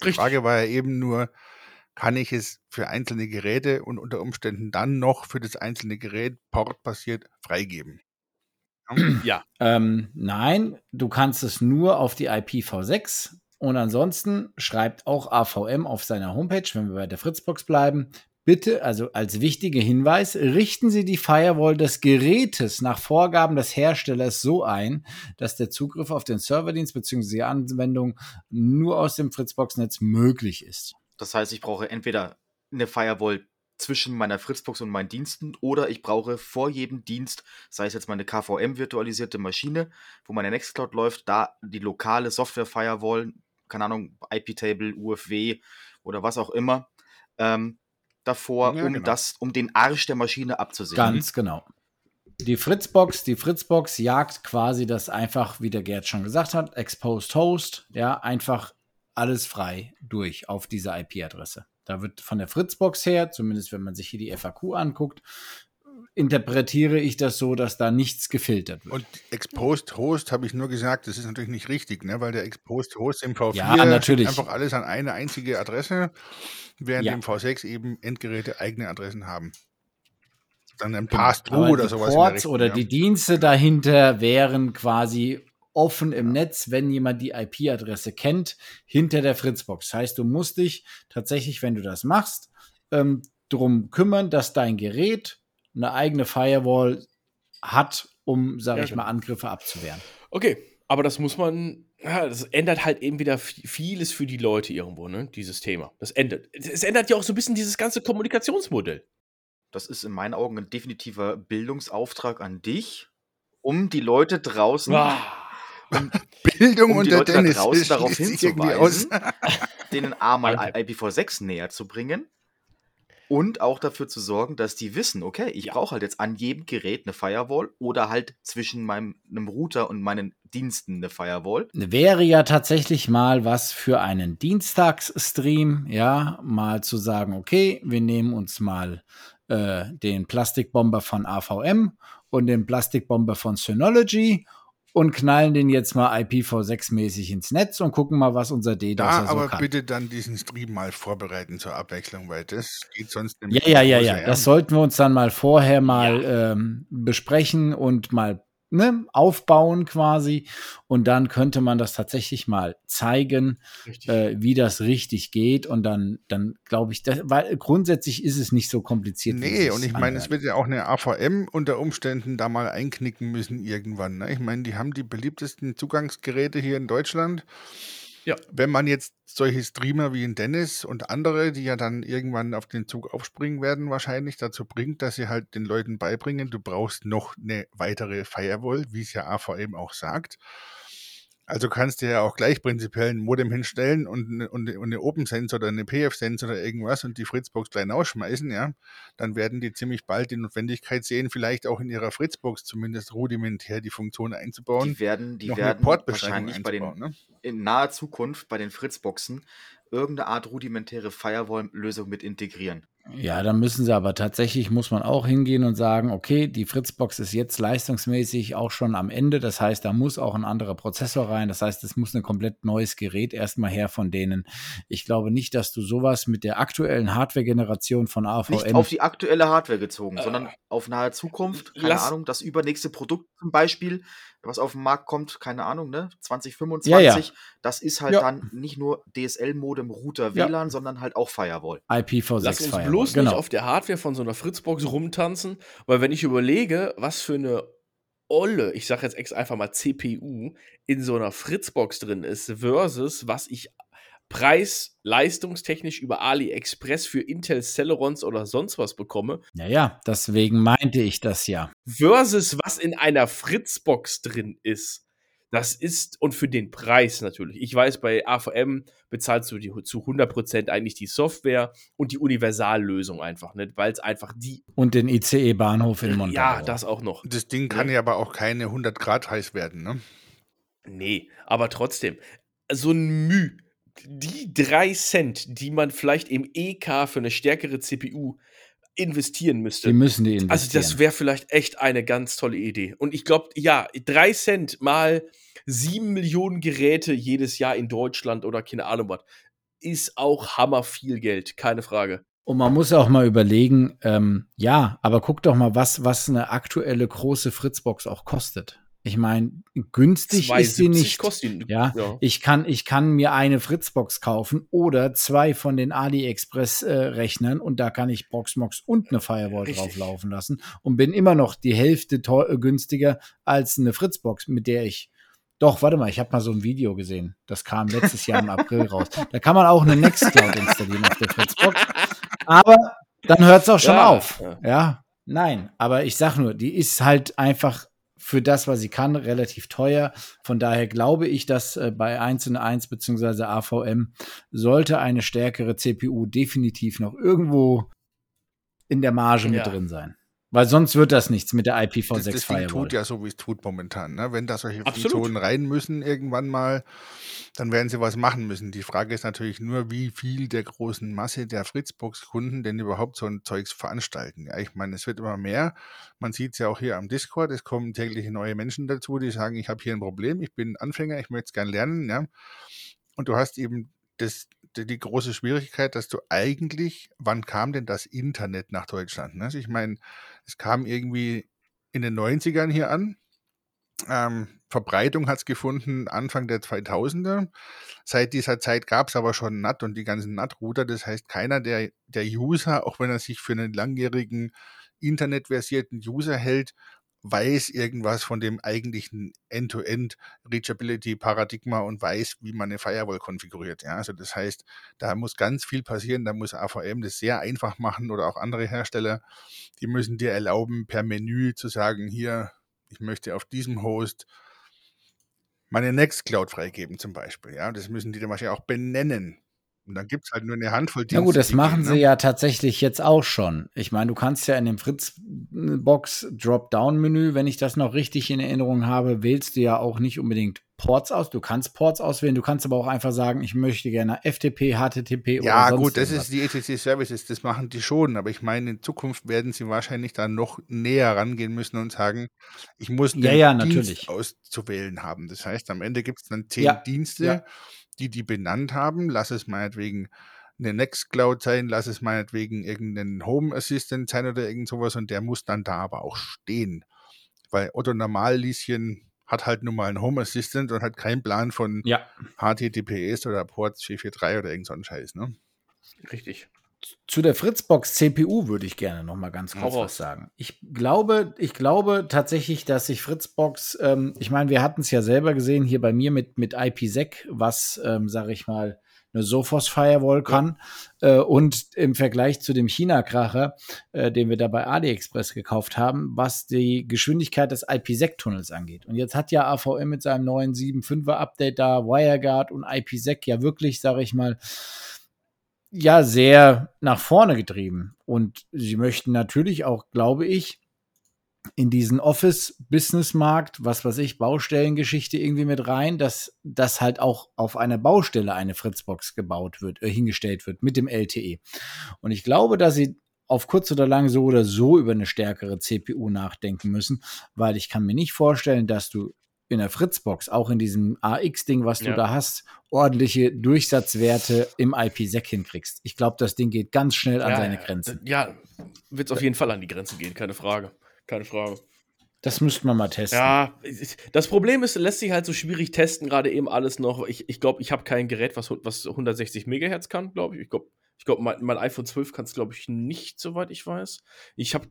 Die Richtig. Frage war ja eben nur, kann ich es für einzelne Geräte und unter Umständen dann noch für das einzelne Gerät portbasiert freigeben? ja, Ähm, nein, du kannst es nur auf die IPv6 und ansonsten schreibt auch AVM auf seiner Homepage, wenn wir bei der Fritzbox bleiben, bitte, also als wichtiger Hinweis, richten Sie die Firewall des Gerätes nach Vorgaben des Herstellers so ein, dass der Zugriff auf den Serverdienst bzw. die Anwendung nur aus dem Fritzbox-Netz möglich ist. Das heißt, ich brauche entweder eine Firewall zwischen meiner Fritzbox und meinen Diensten oder ich brauche vor jedem Dienst, sei es jetzt meine KVM-virtualisierte Maschine, wo meine Nextcloud läuft, da die lokale Software-Firewall, keine Ahnung, IP-Table, UFW oder was auch immer, ähm, davor, Ja, um genau. das, um den Arsch der Maschine abzusichern. Ganz genau. Die Fritzbox, die Fritzbox jagt quasi das einfach, wie der Gerd schon gesagt hat, Exposed Host, ja, einfach alles frei durch auf diese IP-Adresse. Da wird von der Fritzbox her, zumindest wenn man sich hier die FAQ anguckt, interpretiere ich das so, dass da nichts gefiltert wird. Und Exposed Host habe ich nur gesagt, das ist natürlich nicht richtig, ne? weil der Exposed Host im V4 Ja, natürlich. einfach alles an eine einzige Adresse, während Ja. im V6 eben Endgeräte eigene Adressen haben. Dann ein Genau. Pass-Through oder sowas. Ports Richtung, oder ja. die Dienste dahinter wären quasi offen im Netz, wenn jemand die IP-Adresse kennt, hinter der Fritzbox. Das heißt, du musst dich tatsächlich, wenn du das machst, ähm, darum kümmern, dass dein Gerät eine eigene Firewall hat, um, sage Ja, ich genau. mal, Angriffe abzuwehren. Okay, aber das muss man, ja, das ändert halt eben wieder vi- vieles für die Leute irgendwo, ne? Dieses Thema. Das ändert. Es ändert ja auch so ein bisschen dieses ganze Kommunikationsmodell. Das ist in meinen Augen ein definitiver Bildungsauftrag an dich, um die Leute draußen, Ah, Bildung um die unter Leute da Dennis. draußen das darauf hinzuweisen, denen A mal Danke. IPv6 näher zu bringen und auch dafür zu sorgen, dass die wissen, okay, ich Ja. brauche halt jetzt an jedem Gerät eine Firewall oder halt zwischen meinem einem Router und meinen Diensten eine Firewall. Wäre ja tatsächlich mal was für einen Dienstagsstream, ja, mal zu sagen, okay, wir nehmen uns mal äh, den Plastikbomber von AVM und den Plastikbomber von Synology und knallen den jetzt mal IPv6-mäßig ins Netz und gucken mal, was unser DDoS Da so aber kann. bitte dann diesen Stream mal vorbereiten zur Abwechslung, weil das geht sonst Ja, nämlich ja, ja, Hose, ja. Das sollten wir uns dann mal vorher mal ähm, besprechen und mal ne, aufbauen quasi. Und dann könnte man das tatsächlich mal zeigen, äh, wie das richtig geht. Und dann, dann glaube ich, das, weil grundsätzlich ist es nicht so kompliziert. Nee, und ich meine, es wird ja auch eine AVM unter Umständen da mal einknicken müssen irgendwann. Ne? Ich meine, die haben die beliebtesten Zugangsgeräte hier in Deutschland. Ja. Wenn man jetzt solche Streamer wie ein Dennis und andere, die ja dann irgendwann auf den Zug aufspringen werden, wahrscheinlich dazu bringt, dass sie halt den Leuten beibringen, du brauchst noch eine weitere Firewall, wie es ja AVM auch sagt. Also kannst du ja auch gleich prinzipiell ein Modem hinstellen und, eine- und, und eine OpenSense oder eine PF-Sense oder irgendwas und die Fritzbox gleich ausschmeißen, ja. Dann werden die ziemlich bald die Notwendigkeit sehen, vielleicht auch in ihrer Fritzbox zumindest rudimentär die Funktion einzubauen. Die werden, die werden wahrscheinlich bei den, ne? in naher Zukunft bei den Fritzboxen irgendeine Art rudimentäre Firewall-Lösung mit integrieren. Ja, dann müssen sie aber tatsächlich, muss man auch hingehen und sagen, okay, die Fritzbox ist jetzt leistungsmäßig auch schon am Ende. Das heißt, da muss auch ein anderer Prozessor rein. Das heißt, es muss ein komplett neues Gerät erstmal her von denen. Ich glaube nicht, dass du sowas mit der aktuellen Hardware-Generation von AVM. Nicht auf die aktuelle Hardware gezogen, Äh, sondern auf nahe Zukunft. Keine lass- Ahnung, das übernächste Produkt zum Beispiel, was auf den Markt kommt, keine Ahnung, ne? 2025. Ja, ja. Das ist halt Ja. dann nicht nur DSL-Modem, Router, Ja. WLAN, sondern halt auch Firewall. IPv6 Lass uns Firewall. Bloß genau. nicht auf der Hardware von so einer Fritzbox rumtanzen, weil wenn ich überlege, was für eine olle, ich sag jetzt ex einfach mal CPU, in so einer Fritzbox drin ist, versus was ich preis-leistungstechnisch über AliExpress für Intel Celerons oder sonst was bekomme, Ja, ja, deswegen meinte ich das ja. versus was in einer Fritzbox drin ist. Das ist, und für den Preis natürlich. Ich weiß, bei AVM bezahlst du die, zu 100% eigentlich die Software und die Universallösung einfach, ne? weil es einfach die. Und den ICE-Bahnhof in Montabaur. Ja, das auch noch. Das Ding kann ja aber auch keine 100 Grad heiß werden, ne? Nee, aber trotzdem, so ein Müh, die drei Cent, die man vielleicht im EK für eine stärkere CPU investieren müsste. Die müssen die investieren. Also das wäre vielleicht echt eine ganz tolle Idee. Und ich glaube, ja, drei Cent mal sieben Millionen Geräte jedes Jahr in Deutschland oder keine Ahnung was, ist auch hammer viel Geld, keine Frage. Und man muss auch mal überlegen, ähm, ja, aber guck doch mal, was, was eine aktuelle große Fritzbox auch kostet. Ich meine, günstig ist sie 2,70 nicht. kostet die. Ja, ich kann, ich kann mir eine Fritzbox kaufen oder zwei von den AliExpress-Rechnern und da kann ich Boxmox und eine Firewall Richtig. drauflaufen lassen und bin immer noch die Hälfte äh, günstiger als eine Fritzbox, mit der ich. Doch, warte mal, ich habe mal so ein Video gesehen. Das kam letztes Jahr im April raus. Da kann man auch eine Nextcloud installieren auf der Fritzbox. Aber dann hört es auch schon Ja, auf. ja. Ja, nein, aber ich sag nur, die ist halt einfach für das, was sie kann, relativ teuer. Von daher glaube ich, dass äh, bei 1 und 1 bzw. AVM sollte eine stärkere CPU definitiv noch irgendwo in der Marge mit Ja. drin sein. Weil sonst wird das nichts mit der IPv6 Das, das Firewall. tut ja so, wie es tut momentan. Ne? Wenn da solche Absolut. Funktionen rein müssen irgendwann mal, dann werden sie was machen müssen. Die Frage ist natürlich nur, wie viel der großen Masse der Fritzbox-Kunden denn überhaupt so ein Zeugs veranstalten. Ja, ich meine, es wird immer mehr. Man sieht es ja auch hier am Discord. Es kommen täglich neue Menschen dazu, die sagen, ich habe hier ein Problem, ich bin Anfänger, ich möchte es gern lernen. Ja? Und du hast eben das, die, große Schwierigkeit, dass du eigentlich, wann kam denn das Internet nach Deutschland? Ne? Also ich meine, es kam irgendwie in den 90ern hier an. Ähm, Verbreitung hat es gefunden Anfang der 2000er. Seit dieser Zeit gab es aber schon NAT und die ganzen NAT-Router. Das heißt, keiner der, der User, auch wenn er sich für einen langjährigen internetversierten User hält, weiß irgendwas von dem eigentlichen End-to-End-Reachability-Paradigma und weiß, wie man eine Firewall konfiguriert. Ja, also das heißt, da muss ganz viel passieren. Da muss AVM das sehr einfach machen oder auch andere Hersteller. Die müssen dir erlauben, per Menü zu sagen, hier, ich möchte auf diesem Host meine Nextcloud freigeben zum Beispiel. Ja, das müssen die dann wahrscheinlich auch benennen. Und dann gibt es halt nur eine Handvoll Ja gut, das machen gehen, sie ne? ja tatsächlich jetzt auch schon. Ich meine, du kannst ja in dem Fritzbox Dropdown-Menü, wenn ich das noch richtig in Erinnerung habe, wählst du ja auch nicht unbedingt Ports aus. Du kannst Ports auswählen, du kannst aber auch einfach sagen, ich möchte gerne FTP, HTTP oder Ja, gut, das irgendwas. ist die ETC Services, das machen die schon, aber ich meine, in Zukunft werden sie wahrscheinlich da noch näher rangehen müssen und sagen, ich muss Ja, den ja, Dienst natürlich. auszuwählen haben. Das heißt, am Ende gibt es dann zehn Ja, Dienste, ja. Die die benannt haben. Lass es meinetwegen eine Nextcloud sein, lass es meinetwegen irgendein Home Assistant sein oder irgend sowas und der muss dann da aber auch stehen. Weil Otto Normallieschen hat halt nun mal einen Home Assistant und hat keinen Plan von Ja. HTTPS oder Port 443 oder irgend so ein Scheiß, ne? Richtig. Zu der Fritzbox CPU würde ich gerne noch mal ganz kurz raus. was sagen. Ich glaube, ich glaube tatsächlich, dass sich Fritzbox, ähm, ich meine, wir hatten es ja selber gesehen hier bei mir mit mit IPsec, was, ähm, sage ich mal, eine Sophos Firewall kann äh, und im Vergleich zu dem China-Kracher, äh, den wir da bei AliExpress gekauft haben, was die Geschwindigkeit des IPsec-Tunnels angeht. Und jetzt hat ja AVM mit seinem neuen 7.5er Update da WireGuard und IPsec ja wirklich, sage ich mal, ja sehr nach vorne getrieben. Und sie möchten natürlich auch, glaube ich, in diesen Office-Business-Markt, was weiß ich, Baustellengeschichte irgendwie mit rein, dass das halt auch auf einer Baustelle eine Fritzbox gebaut wird, äh, hingestellt wird mit dem LTE. Und ich glaube, dass sie auf kurz oder lang so oder so über eine stärkere CPU nachdenken müssen, weil ich kann mir nicht vorstellen, dass du in der Fritzbox, auch in diesem AX-Ding, was du Ja. da hast, ordentliche Durchsatzwerte im IP-Sec hinkriegst. Ich glaube, das Ding geht ganz schnell an ja, seine Grenzen. Ja, wird es auf jeden Fall an die Grenze gehen, keine Frage. Keine Frage. Das müsste man mal testen. Ja, das Problem ist, lässt sich halt so schwierig testen, gerade eben alles noch. Ich glaube, ich, glaub, ich habe kein Gerät, was, was 160 Megahertz kann, glaube ich. Ich glaube, ich glaub, mein, mein iPhone 12 kann es, glaube ich, nicht, soweit ich weiß. Ich habe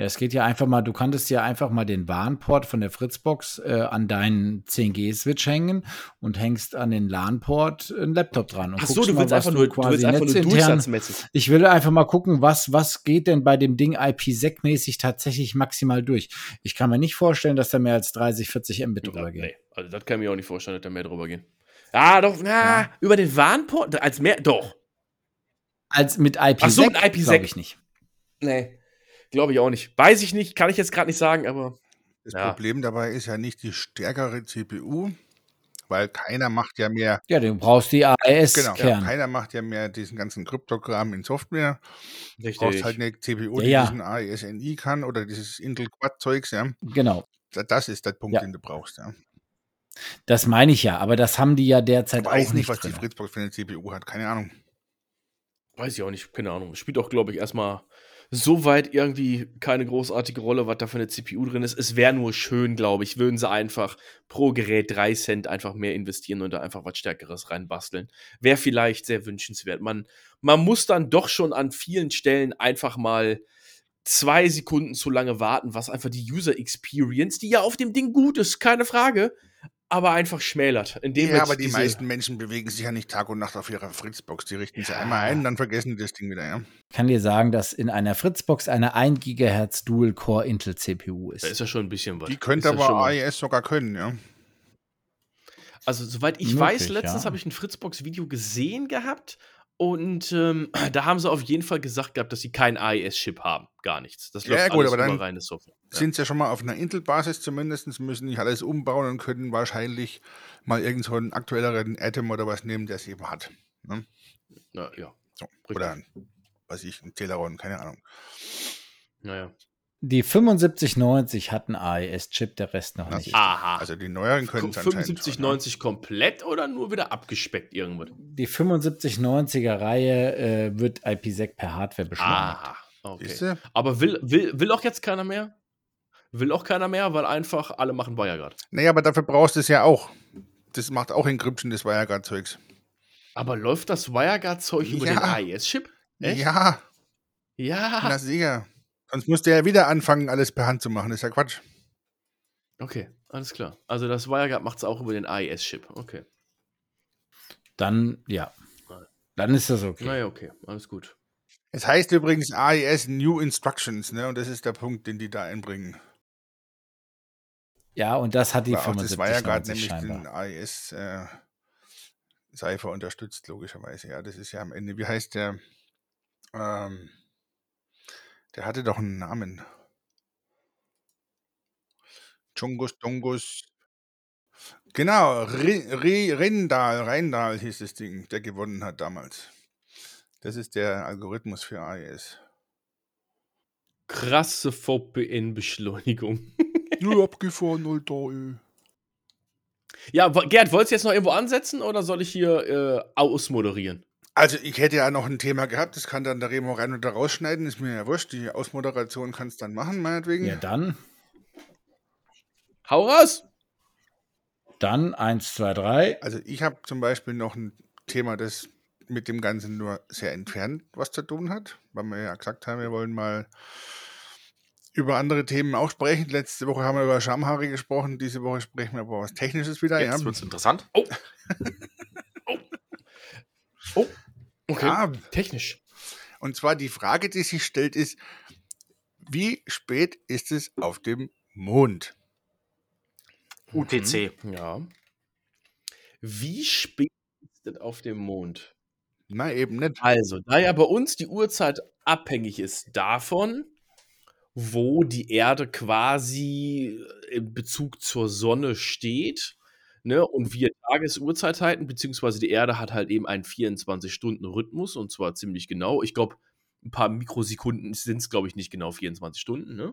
Ja, es geht ja einfach mal, du kanntest ja einfach mal den WAN-Port von der Fritzbox äh, an deinen 10G-Switch hängen und hängst an den LAN-Port einen Laptop dran. Und Ach so, guckst du mal, willst was einfach nur, du willst einfach nur netzintern- durchsatzmäßig. Ich will einfach mal gucken, was, was geht denn bei dem Ding IP-Sec-mäßig tatsächlich maximal durch. Ich kann mir nicht vorstellen, dass da mehr als 30, 40 Mbit drüber Ja, geht. nee, also das kann ich mir auch nicht vorstellen, dass da mehr drüber gehen. Ah, doch, na, Ja. über den Warnport, als mehr, doch. Als mit IPsec, Ach so, mit IPsec. glaube ich nicht. Nee, glaube ich auch nicht. Weiß ich nicht, kann ich jetzt gerade nicht sagen, aber Das Ja. Problem dabei ist ja nicht die stärkere CPU, weil keiner macht ja mehr, Ja, du brauchst die genau, AES-Kern. keiner macht ja mehr diesen ganzen Kryptogramm in Software. Du richtig. brauchst halt eine CPU, Ja, die ja. diesen AES-NI kann oder dieses Intel Quad-Zeugs, ja. genau. Da- Das ist der Punkt, Ja. den du brauchst, ja. Das meine ich ja, aber das haben die ja derzeit Ich weiß auch nicht, was drin. die Fritzbox für eine CPU hat, keine Ahnung. Weiß ich auch nicht, keine Ahnung. Spielt auch, glaube ich, erstmal so weit irgendwie keine großartige Rolle, was da für eine CPU drin ist. Es wäre nur schön, glaube ich, würden sie einfach pro Gerät 3 Cent einfach mehr investieren und da einfach was Stärkeres reinbasteln. Wäre vielleicht sehr wünschenswert. Man, man muss dann doch schon an vielen Stellen einfach mal zwei Sekunden zu lange warten, was einfach die User Experience, die ja auf dem Ding gut ist, keine Frage, aber einfach schmälert. Indem Ja, aber die meisten Menschen bewegen sich ja nicht Tag und Nacht auf ihrer Fritzbox. Die richten sie Ja. einmal ein, dann vergessen die das Ding wieder, ja. Ich kann dir sagen, dass in einer Fritzbox eine 1 GHz Dual-Core Intel-CPU ist. Da ist ja schon ein bisschen was. Die könnte aber AES sogar können, ja. Also, soweit ich Möglich, weiß, letztens ja. habe ich ein Fritzbox-Video gesehen gehabt und ähm, da haben sie auf jeden Fall gesagt gehabt, dass sie keinen AES-Chip haben. Gar nichts. Das Ja, läuft gut, alles aber dann über reine Software. Ja. Sind sie ja schon mal auf einer Intel-Basis zumindest, müssen nicht alles umbauen und können wahrscheinlich mal irgend so einen aktuelleren Atom oder was nehmen, der es eben hat. Ne? Na, ja, So. Oder, was ich, ein Celeron, keine Ahnung. naja. Die 7590 hat einen AES-Chip, der Rest noch nicht. Aha. Also die neueren können es anscheinend 75, schon, ne? 90 komplett oder nur wieder abgespeckt irgendwas? Die 7590er Reihe äh, wird IPsec per Hardware beschleunigt. Aha. Okay. Aber will, will, will auch jetzt keiner mehr? Will auch keiner mehr, weil einfach alle machen WireGuard. Naja, aber dafür brauchst du es ja auch. Das macht auch Encryption, das WireGuard-Zeugs. Aber läuft das WireGuard-Zeug über den Ja. AES-Chip? Ja, Ja. na sicher. Sonst musst du ja wieder anfangen, alles per Hand zu machen. Das ist ja Quatsch. Okay, alles klar. Also das WireGuard macht es auch über den AES-Chip. Okay. Dann, ja. Dann ist das okay. Naja, okay, alles gut. Es heißt übrigens AES New Instructions, ne? Und das ist der Punkt, den die da einbringen. Ja, und das hat die Weil auch das 7590 WireGuard nämlich scheinbar. den AES äh, Cypher unterstützt, logischerweise. Ja, das ist ja am Ende. Wie heißt der? Ähm, der hatte doch einen Namen. Chungus Dungus. Genau, Rindal, Reindal hieß das Ding, der gewonnen hat damals. Das ist der Algorithmus für AES. Krasse VPN-Beschleunigung. Nur abgefahren, Alter, ja, Gerd, wolltest du jetzt noch irgendwo ansetzen oder soll ich hier äh, ausmoderieren? Also ich hätte ja noch ein Thema gehabt, das kann dann der Remo rein oder rausschneiden, ist mir ja wurscht. Die Ausmoderation kannst dann machen, meinetwegen. Ja, dann, Hau raus! dann 1, 2, 3. Also ich habe zum Beispiel noch ein Thema, das mit dem Ganzen nur sehr entfernt was zu tun hat, weil wir ja gesagt haben, wir wollen mal über andere Themen auch sprechen. Letzte Woche haben wir über Schamhaare gesprochen, diese Woche sprechen wir über was Technisches wieder. Jetzt ja. wird's interessant. Oh, okay. ja, Technisch. und zwar die Frage, die sich stellt, ist, wie spät ist es auf dem Mond? UTC. Ja. Wie spät ist es auf dem Mond? Na, eben nicht. Also, da ja bei uns die Uhrzeit abhängig ist davon, wo die Erde quasi in Bezug zur Sonne steht. Ne, und wir Tagesuhrzeiten, beziehungsweise die Erde hat halt eben einen 24-Stunden-Rhythmus und zwar ziemlich genau. Ich glaube, ein paar Mikrosekunden sind es, glaube ich, nicht genau 24 Stunden. Ne?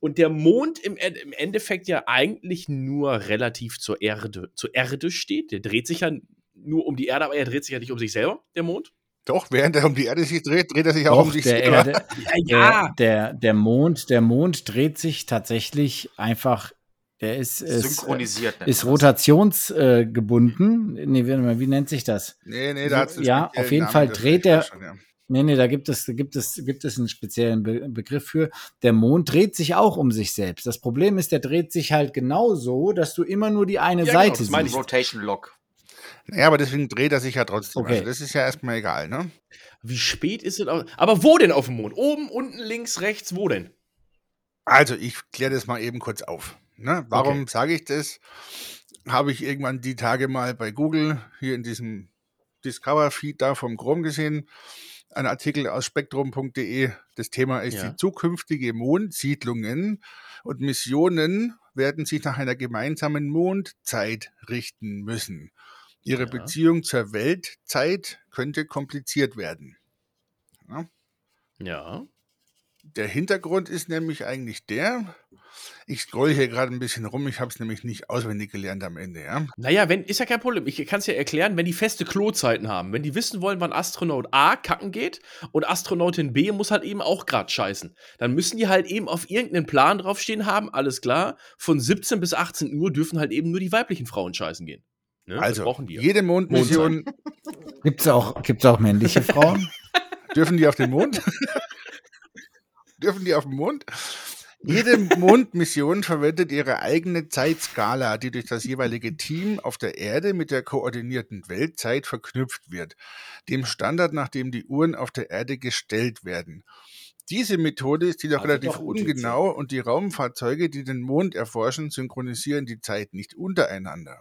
Und der Mond im, im, Endeffekt ja eigentlich nur relativ zur Erde, zur Erde steht. Der dreht sich ja nur um die Erde, aber er dreht sich ja nicht um sich selber, der Mond. Doch, während er um die Erde sich dreht, dreht er sich auch Doch, um sich der selber. Erde, ja, der, der, Mond, der Mond dreht sich tatsächlich einfach, der ist, ist Synchronisiert. ist das. rotationsgebunden. nee, warte mal, wie nennt sich das? Nee, nee, da einen Ja, auf jeden Namen, Fall das dreht weiß ich er- schon, ja. Nee, nee, da gibt es, gibt es, gibt es einen speziellen Be Begriff für. Der Mond dreht sich auch um sich selbst. Das Problem ist, der dreht sich halt genau so, dass du immer nur die eine Ja, genau, Seite das meine siehst. ich. Rotation Lock. Naja, aber deswegen dreht er sich ja trotzdem. Okay. Also das ist ja erstmal egal, ne? Wie spät ist es? Auf, aber wo denn auf dem Mond? Oben, unten, links, rechts, wo denn? Also, ich kläre das mal eben kurz auf. Ne? Warum sage ich das? Habe ich irgendwann die Tage mal bei Google hier in diesem Discover-Feed da vom Chrome gesehen. Ein Artikel aus spektrum.de. Das Thema ist Ja. die zukünftige Mondsiedlungen und Missionen werden sich nach einer gemeinsamen Mondzeit richten müssen. Ihre Ja. Beziehung zur Weltzeit könnte kompliziert werden. Ja. Der Hintergrund ist nämlich eigentlich der, ich scroll hier gerade ein bisschen rum, ich habe es nämlich nicht auswendig gelernt am Ende, ja. Naja, wenn, ist ja kein Problem. Ich kann es ja erklären, wenn die feste Klozeiten haben. Wenn die wissen wollen, wann Astronaut A kacken geht und Astronautin B muss halt eben auch gerade scheißen. Dann müssen die halt eben auf irgendeinen Plan draufstehen haben, alles klar. Von 17 bis 18 Uhr dürfen halt eben nur die weiblichen Frauen scheißen gehen. Ne? Also, brauchen die. ja. jede Mondmission, Gibt's auch, gibt's auch männliche Frauen? dürfen die auf den Mond? dürfen die auf den Mond? Jede Mondmission verwendet ihre eigene Zeitskala, die durch das jeweilige Team auf der Erde mit der koordinierten Weltzeit verknüpft wird, dem Standard, nach dem die Uhren auf der Erde gestellt werden. Diese Methode ist jedoch Also relativ ungenau und die Raumfahrzeuge, die den Mond erforschen, synchronisieren die Zeit nicht untereinander.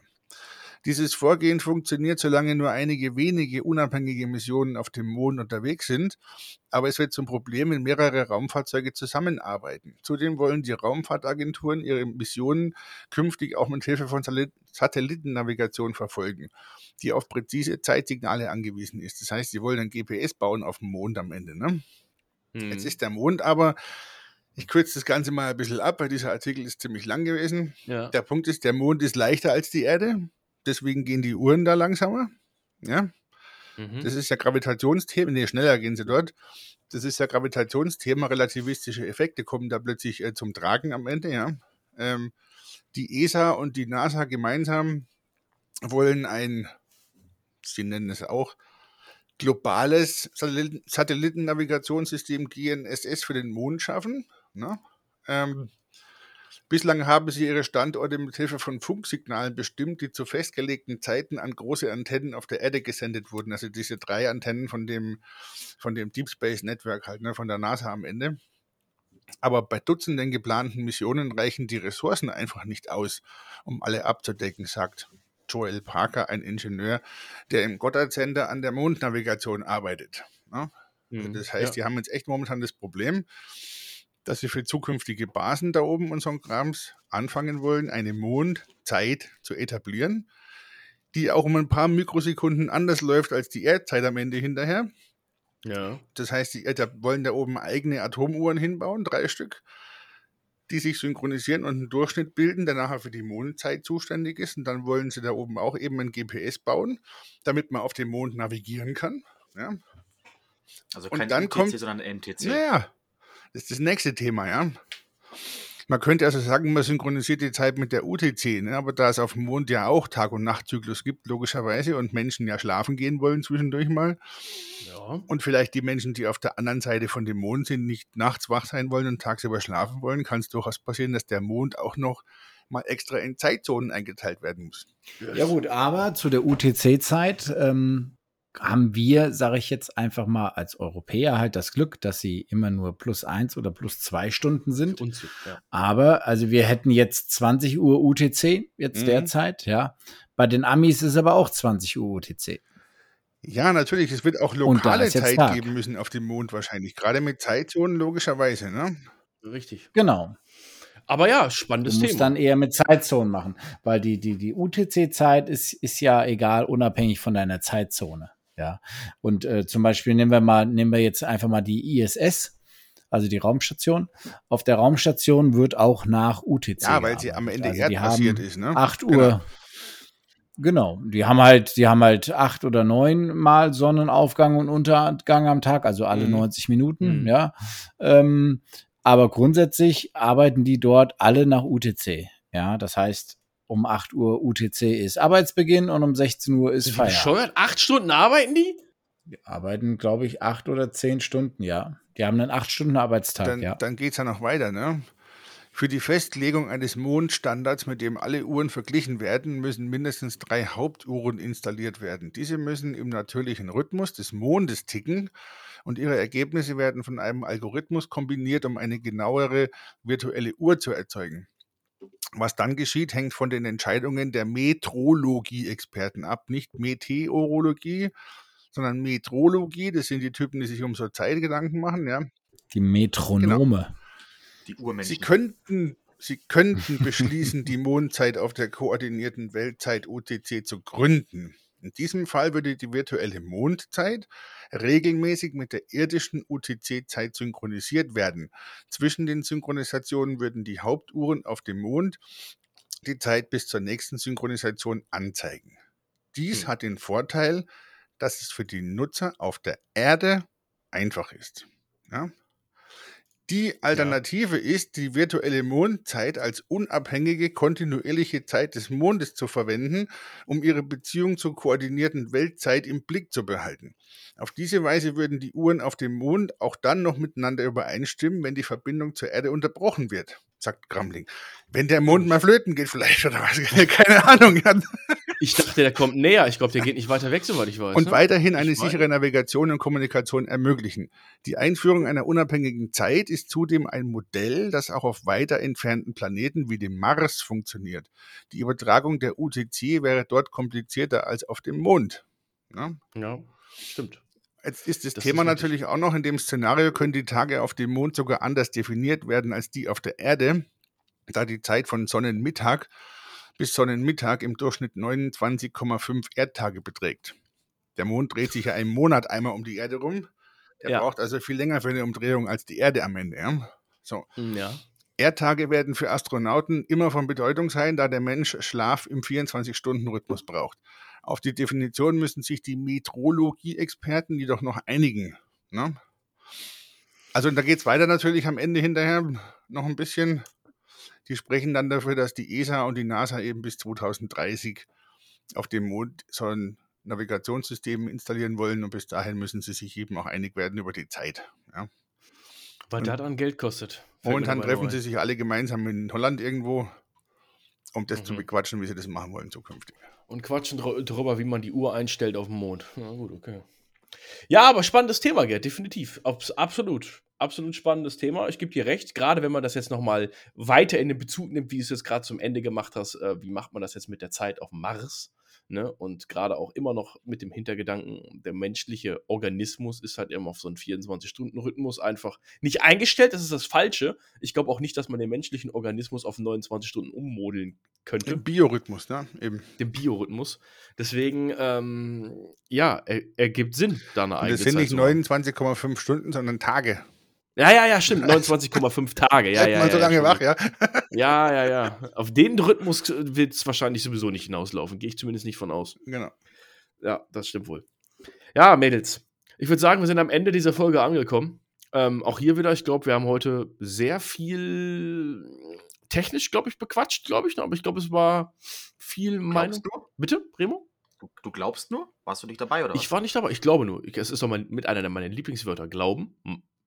Dieses Vorgehen funktioniert, solange nur einige wenige unabhängige Missionen auf dem Mond unterwegs sind, aber es wird zum Problem, wenn mehrere Raumfahrzeuge zusammenarbeiten. Zudem wollen die Raumfahrtagenturen ihre Missionen künftig auch mit Hilfe von Satellit- Satellitennavigation verfolgen, die auf präzise Zeitsignale angewiesen ist. Das heißt, sie wollen ein GPS bauen auf dem Mond am Ende. Ne? Hm. Jetzt ist der Mond aber, ich kürze das Ganze mal ein bisschen ab, weil dieser Artikel ist ziemlich lang gewesen. ja. Der Punkt ist, der Mond ist leichter als die Erde, deswegen gehen die Uhren da langsamer. Ja, Mhm. das ist ja Gravitationsthema, nee, schneller gehen sie dort. Das ist ja Gravitationsthema, relativistische Effekte kommen da plötzlich äh, zum Tragen am Ende, ja. Ähm, die ESA und die NASA gemeinsam wollen ein, sie nennen es auch, globales Satellit- Satellitennavigationssystem GNSS für den Mond schaffen. Ne? Ähm, bislang haben sie ihre Standorte mit Hilfe von Funksignalen bestimmt, die zu festgelegten Zeiten an große Antennen auf der Erde gesendet wurden. Also diese drei Antennen von dem, von dem Deep Space Network halt, ne, von der NASA am Ende. Aber bei Dutzenden geplanten Missionen reichen die Ressourcen einfach nicht aus, um alle abzudecken, sagt Joel Parker, ein Ingenieur, der im Goddard Center an der Mondnavigation arbeitet. Ne? Mhm. Das heißt, ja. die haben jetzt echt momentan das Problem, dass sie für zukünftige Basen da oben und so ein Krams anfangen wollen, eine Mondzeit zu etablieren, die auch um ein paar Mikrosekunden anders läuft als die Erdzeit am Ende hinterher. ja. Das heißt, die eta- wollen da oben eigene Atomuhren hinbauen, drei Stück, die sich synchronisieren und einen Durchschnitt bilden, der nachher für die Mondzeit zuständig ist. Und dann wollen sie da oben auch eben ein GPS bauen, damit man auf dem Mond navigieren kann. Ja. Also Und kein dann UTC, kommt- sondern NTC. Naja, das ist das nächste Thema, ja. Man könnte also sagen, man synchronisiert die Zeit mit der UTC, ne? aber da es auf dem Mond ja auch Tag- und Nachtzyklus gibt, logischerweise, und Menschen ja schlafen gehen wollen zwischendurch mal, ja. und vielleicht die Menschen, die auf der anderen Seite von dem Mond sind, nicht nachts wach sein wollen und tagsüber schlafen wollen, kann es durchaus passieren, dass der Mond auch noch mal extra in Zeitzonen eingeteilt werden muss. Ja gut, aber zu der UTC-Zeit ähm, haben wir, sage ich jetzt einfach mal als Europäer halt das Glück, dass sie immer nur plus eins oder plus zwei Stunden sind. Und, ja. Aber, also wir hätten jetzt 20 Uhr UTC jetzt Mhm. derzeit, ja. Bei den Amis ist aber auch 20 Uhr UTC. Ja, natürlich, es wird auch lokale Zeit Tag. geben müssen auf dem Mond wahrscheinlich, gerade mit Zeitzonen logischerweise. Ne? Richtig. Genau. Aber ja, Du spannendes musst Thema. dann eher mit Zeitzonen machen, weil die, die, die UTC-Zeit ist, ist ja egal, unabhängig von deiner Zeitzone. Ja. Und äh, zum Beispiel nehmen wir mal, nehmen wir jetzt einfach mal die ISS, also die Raumstation. Auf der Raumstation wird auch nach UTC. Ja, weil sie am. Ende Also erdbasiert haben ist, ne? 8 Genau. Uhr. Genau, die haben halt, die haben halt acht oder neun Mal Sonnenaufgang und Untergang am Tag, also alle Mhm. 90 Minuten, Mhm. ja. Ähm, aber grundsätzlich arbeiten die dort alle nach UTC. Ja, das heißt, um 8 Uhr UTC ist Arbeitsbeginn und um 16 Uhr ist Feierabend. bescheuert? Acht Stunden arbeiten die? Die arbeiten, glaube ich, acht oder zehn Stunden, ja. Die haben einen acht Stunden Arbeitstag, Dann, ja. dann geht es ja noch weiter. Ne? Für die Festlegung eines Mondstandards, mit dem alle Uhren verglichen werden, müssen mindestens drei Hauptuhren installiert werden. Diese müssen im natürlichen Rhythmus des Mondes ticken und ihre Ergebnisse werden von einem Algorithmus kombiniert, um eine genauere virtuelle Uhr zu erzeugen. Was dann geschieht, hängt von den Entscheidungen der Metrologie-Experten ab. Nicht Meteorologie, sondern Metrologie. Das sind die Typen, die sich um so Zeitgedanken machen. Ja. Die Metronome. Die Urmenschen. Sie könnten, Sie könnten beschließen, die Mondzeit auf der koordinierten Weltzeit UTC zu gründen. In diesem Fall würde die virtuelle Mondzeit regelmäßig mit der irdischen UTC-Zeit synchronisiert werden. Zwischen den Synchronisationen würden die Hauptuhren auf dem Mond die Zeit bis zur nächsten Synchronisation anzeigen. Dies Hm. hat den Vorteil, dass es für die Nutzer auf der Erde einfach ist. Ja? Die Alternative ist, die virtuelle Mondzeit als unabhängige, kontinuierliche Zeit des Mondes zu verwenden, um ihre Beziehung zur koordinierten Weltzeit im Blick zu behalten. Auf diese Weise würden die Uhren auf dem Mond auch dann noch miteinander übereinstimmen, wenn die Verbindung zur Erde unterbrochen wird, sagt Gramling. Wenn der Mond mal flöten geht vielleicht oder was, keine Ahnung. Ich dachte, der kommt näher. Ich glaube, der geht nicht weiter weg, soweit ich weiß. Und ne? weiterhin eine Ich sichere Navigation und Kommunikation ermöglichen. Die Einführung einer unabhängigen Zeit ist zudem ein Modell, das auch auf weiter entfernten Planeten wie dem Mars funktioniert. Die Übertragung der UTC wäre dort komplizierter als auf dem Mond. Ja? Ja, stimmt. Jetzt ist das, Das Thema ist natürlich auch noch, in dem Szenario können die Tage auf dem Mond sogar anders definiert werden als die auf der Erde, da die Zeit von Sonnenmittag bis Sonnenmittag im Durchschnitt 29,5 Erdtage beträgt. Der Mond dreht sich ja im Monat einmal um die Erde rum. Der Ja. braucht also viel länger für eine Umdrehung als die Erde am Ende. Ja? So. Hm, Ja. Erdtage werden für Astronauten immer von Bedeutung sein, da der Mensch Schlaf im 24-Stunden-Rhythmus braucht. Auf die Definition müssen sich die Metrologie-Experten jedoch noch einigen. Ne? Also da geht es weiter natürlich am Ende hinterher noch ein bisschen. Die sprechen dann dafür, dass die ESA und die NASA eben bis 2030 auf dem Mond so ein Navigationssystem installieren wollen und bis dahin müssen sie sich eben auch einig werden über die Zeit. Ja? Weil Und- da dann Geld kostet. Momentan treffen sie sich alle gemeinsam in Holland irgendwo, um das zu Mhm. bequatschen, wie sie das machen wollen zukünftig. Und quatschen dr drüber, wie man die Uhr einstellt auf dem Mond. Na gut, okay. Ja, aber spannendes Thema, Gerd, definitiv. Abs absolut. Absolut spannendes Thema. Ich gebe dir recht, gerade wenn man das jetzt nochmal weiter in den Bezug nimmt, wie du es jetzt gerade zum Ende gemacht hast, äh, wie macht man das jetzt mit der Zeit auf Mars? Ne? Und gerade auch immer noch mit dem Hintergedanken, der menschliche Organismus ist halt immer auf so einen 24-Stunden-Rhythmus einfach nicht eingestellt. Das ist das Falsche. Ich glaube auch nicht, dass man den menschlichen Organismus auf 29 Stunden ummodeln könnte Im Biorhythmus, ne? Eben. dem Biorhythmus. Deswegen, ähm, ja, er, ergibt Sinn, da eine eigene das sind nicht zu haben. 29,5 Stunden, sondern Tage. Ja, ja, ja, stimmt. 29,5 Tage. Ja, ja, man ja, so ja, lange stimmt. wach, ja? Ja, ja, ja. Auf den Rhythmus wird es wahrscheinlich sowieso nicht hinauslaufen. Gehe ich zumindest nicht von aus. Genau. Ja, das stimmt wohl. Ja, Mädels. Ich würde sagen, wir sind am Ende dieser Folge angekommen. Ähm, auch hier wieder, ich glaube, wir haben heute sehr viel technisch, glaube ich, bequatscht, glaube ich. Aber ich glaube, es war viel Meinung. Glaubst du? Bitte, Remo? du? Du glaubst nur? Warst du nicht dabei oder was? Ich war nicht dabei, ich glaube nur. Ich, es ist doch mein, mit einer meiner Lieblingswörter. Glauben,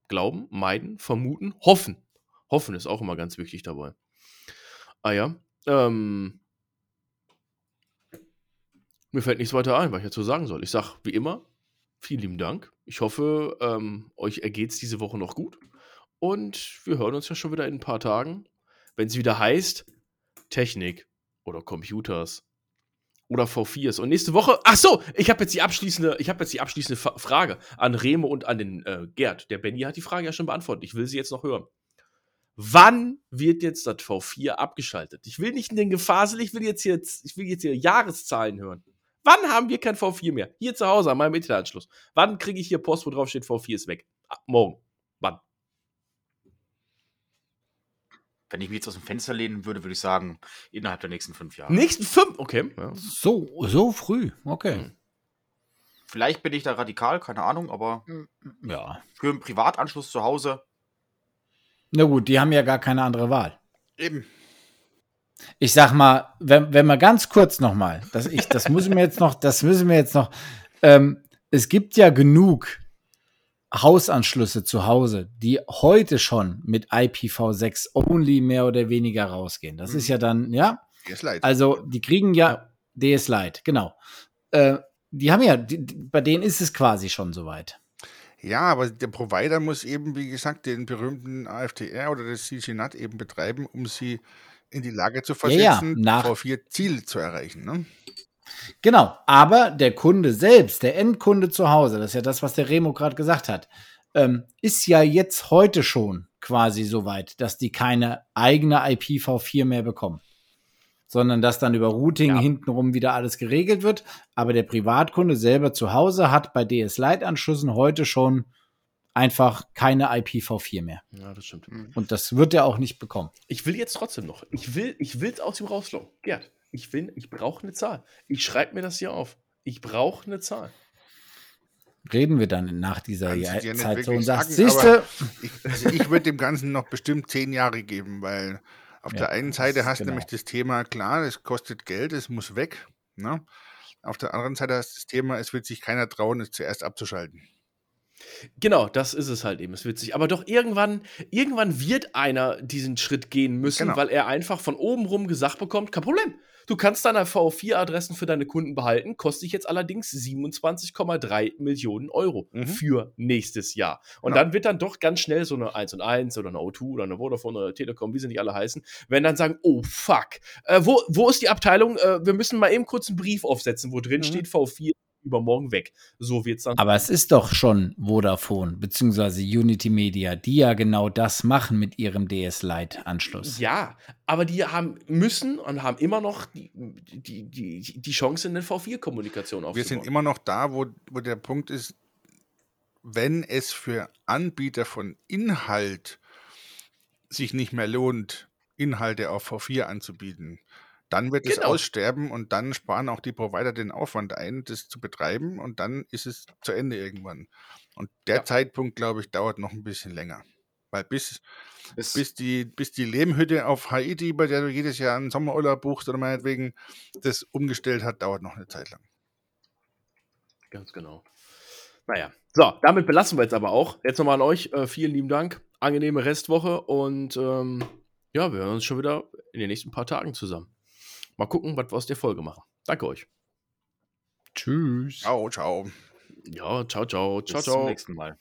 glauben, meiden, vermuten, hoffen. Hoffen ist auch immer ganz wichtig dabei. Ah ja. Ähm, mir fällt nichts weiter ein, was ich dazu sagen soll. Ich sage, wie immer, vielen lieben Dank. Ich hoffe, ähm, euch ergeht es diese Woche noch gut. Und wir hören uns ja schon wieder in ein paar Tagen, wenn es wieder heißt Technik oder Computers oder V4s. Und nächste Woche, ach so, ich habe jetzt die abschließende, ich habe jetzt die abschließende Fa Frage an Remo und an den äh, Gerd. Der Benny hat die Frage ja schon beantwortet. Ich will sie jetzt noch hören. Wann wird jetzt das V4 abgeschaltet? Ich will nicht in den Gefasel, ich will jetzt hier, ich will jetzt hier Jahreszahlen hören. Wann haben wir kein V4 mehr? Hier zu Hause an meinem Internetanschluss. Wann kriege ich hier Post, wo drauf steht, V4 ist weg? Ah, morgen. Wann? Wenn ich mich jetzt aus dem Fenster lehnen würde, würde ich sagen, innerhalb der nächsten fünf Jahre. Nächsten fünf? Okay. Ja. So, so früh. Okay. Hm. Vielleicht bin ich da radikal, keine Ahnung, aber Ja. für einen Privatanschluss zu Hause, Na gut, die haben ja gar keine andere Wahl. Eben. Ich sag mal, wenn, wenn wir ganz kurz nochmal, das, ich, das müssen wir jetzt noch, das müssen wir jetzt noch, ähm, es gibt ja genug Hausanschlüsse zu Hause, die heute schon mit IPv6 only mehr oder weniger rausgehen. Das ist ja dann, ja, leid. also die kriegen ja DS Lite, genau. Äh, die haben ja, die, bei denen ist es quasi schon soweit. Ja, aber der Provider muss eben, wie gesagt, den berühmten AFTR oder das CGNAT eben betreiben, um sie in die Lage zu Ja, ja, versetzen, nach- V4-Ziel zu erreichen. Ne? Genau, aber der Kunde selbst, der Endkunde zu Hause, das ist ja das, was der Remo gerade gesagt hat, ähm, ist ja jetzt heute schon quasi so weit, dass die keine eigene IPv4 mehr bekommen. Sondern dass dann über Routing Ja. hintenrum wieder alles geregelt wird. Aber der Privatkunde selber zu Hause hat bei DS Lite-Anschlüssen heute schon einfach keine IPv4 mehr. ja, das stimmt. Und das wird er auch nicht bekommen. Ich will jetzt trotzdem noch. Ich will, ich will es aus ihm rauslocken. Gerd, ich will, ich brauche eine Zahl. Ich schreibe mir das hier auf. Ich brauche eine Zahl. Reden wir dann nach dieser Kannst nicht Zeit so und sagst, siehste, Ich, also ich würde dem Ganzen noch bestimmt zehn Jahre geben, weil auf Ja, der einen Seite hast du genau. nämlich das Thema, klar, es kostet Geld, es muss weg. Ne? Auf der anderen Seite hast du das Thema, es wird sich keiner trauen, es zuerst abzuschalten. Genau, das ist es halt eben. Es wird sich. Aber doch irgendwann, irgendwann wird einer diesen Schritt gehen müssen, Genau. weil er einfach von oben rum gesagt bekommt: kein Problem. Du kannst deine V4-Adressen für deine Kunden behalten, kostet dich jetzt allerdings 27,3 Millionen Euro Mhm. für nächstes Jahr. Und Genau. dann wird dann doch ganz schnell so eine 1 und 1 oder eine O2 oder eine Vodafone oder eine Telekom, wie sie nicht alle heißen, wenn dann sagen, oh fuck, äh, wo, wo ist die Abteilung? Äh, wir müssen mal eben kurz einen Brief aufsetzen, wo drin Mhm. steht V4 übermorgen weg. So wird's dann. Aber es ist doch schon Vodafone bzw. Unity Media, die ja genau das machen mit ihrem DS Lite Anschluss. Ja, aber die haben müssen und haben immer noch die, die, die, die Chance, eine V4-Kommunikation aufzubauen. Wir sind immer noch da, wo, wo der Punkt ist, wenn es für Anbieter von Inhalt sich nicht mehr lohnt, Inhalte auf V4 anzubieten, dann wird es Genau. aussterben und dann sparen auch die Provider den Aufwand ein, das zu betreiben und dann ist es zu Ende irgendwann. Und der Ja. Zeitpunkt, glaube ich, dauert noch ein bisschen länger. Weil bis, ist, bis, die, bis die Lehmhütte auf Haiti, bei der du jedes Jahr einen Sommerurlaub buchst oder meinetwegen, das umgestellt hat, dauert noch eine Zeit lang. Ganz genau. Naja, so, damit belassen wir jetzt aber auch. Jetzt nochmal an euch. Äh, vielen lieben Dank. Angenehme Restwoche und ähm, ja, wir hören uns schon wieder in den nächsten paar Tagen zusammen. Mal gucken, was wir aus der Folge machen. Danke euch. Tschüss. Ciao, ciao. Ja, ciao, ciao. bis Ciao, zum nächsten Mal.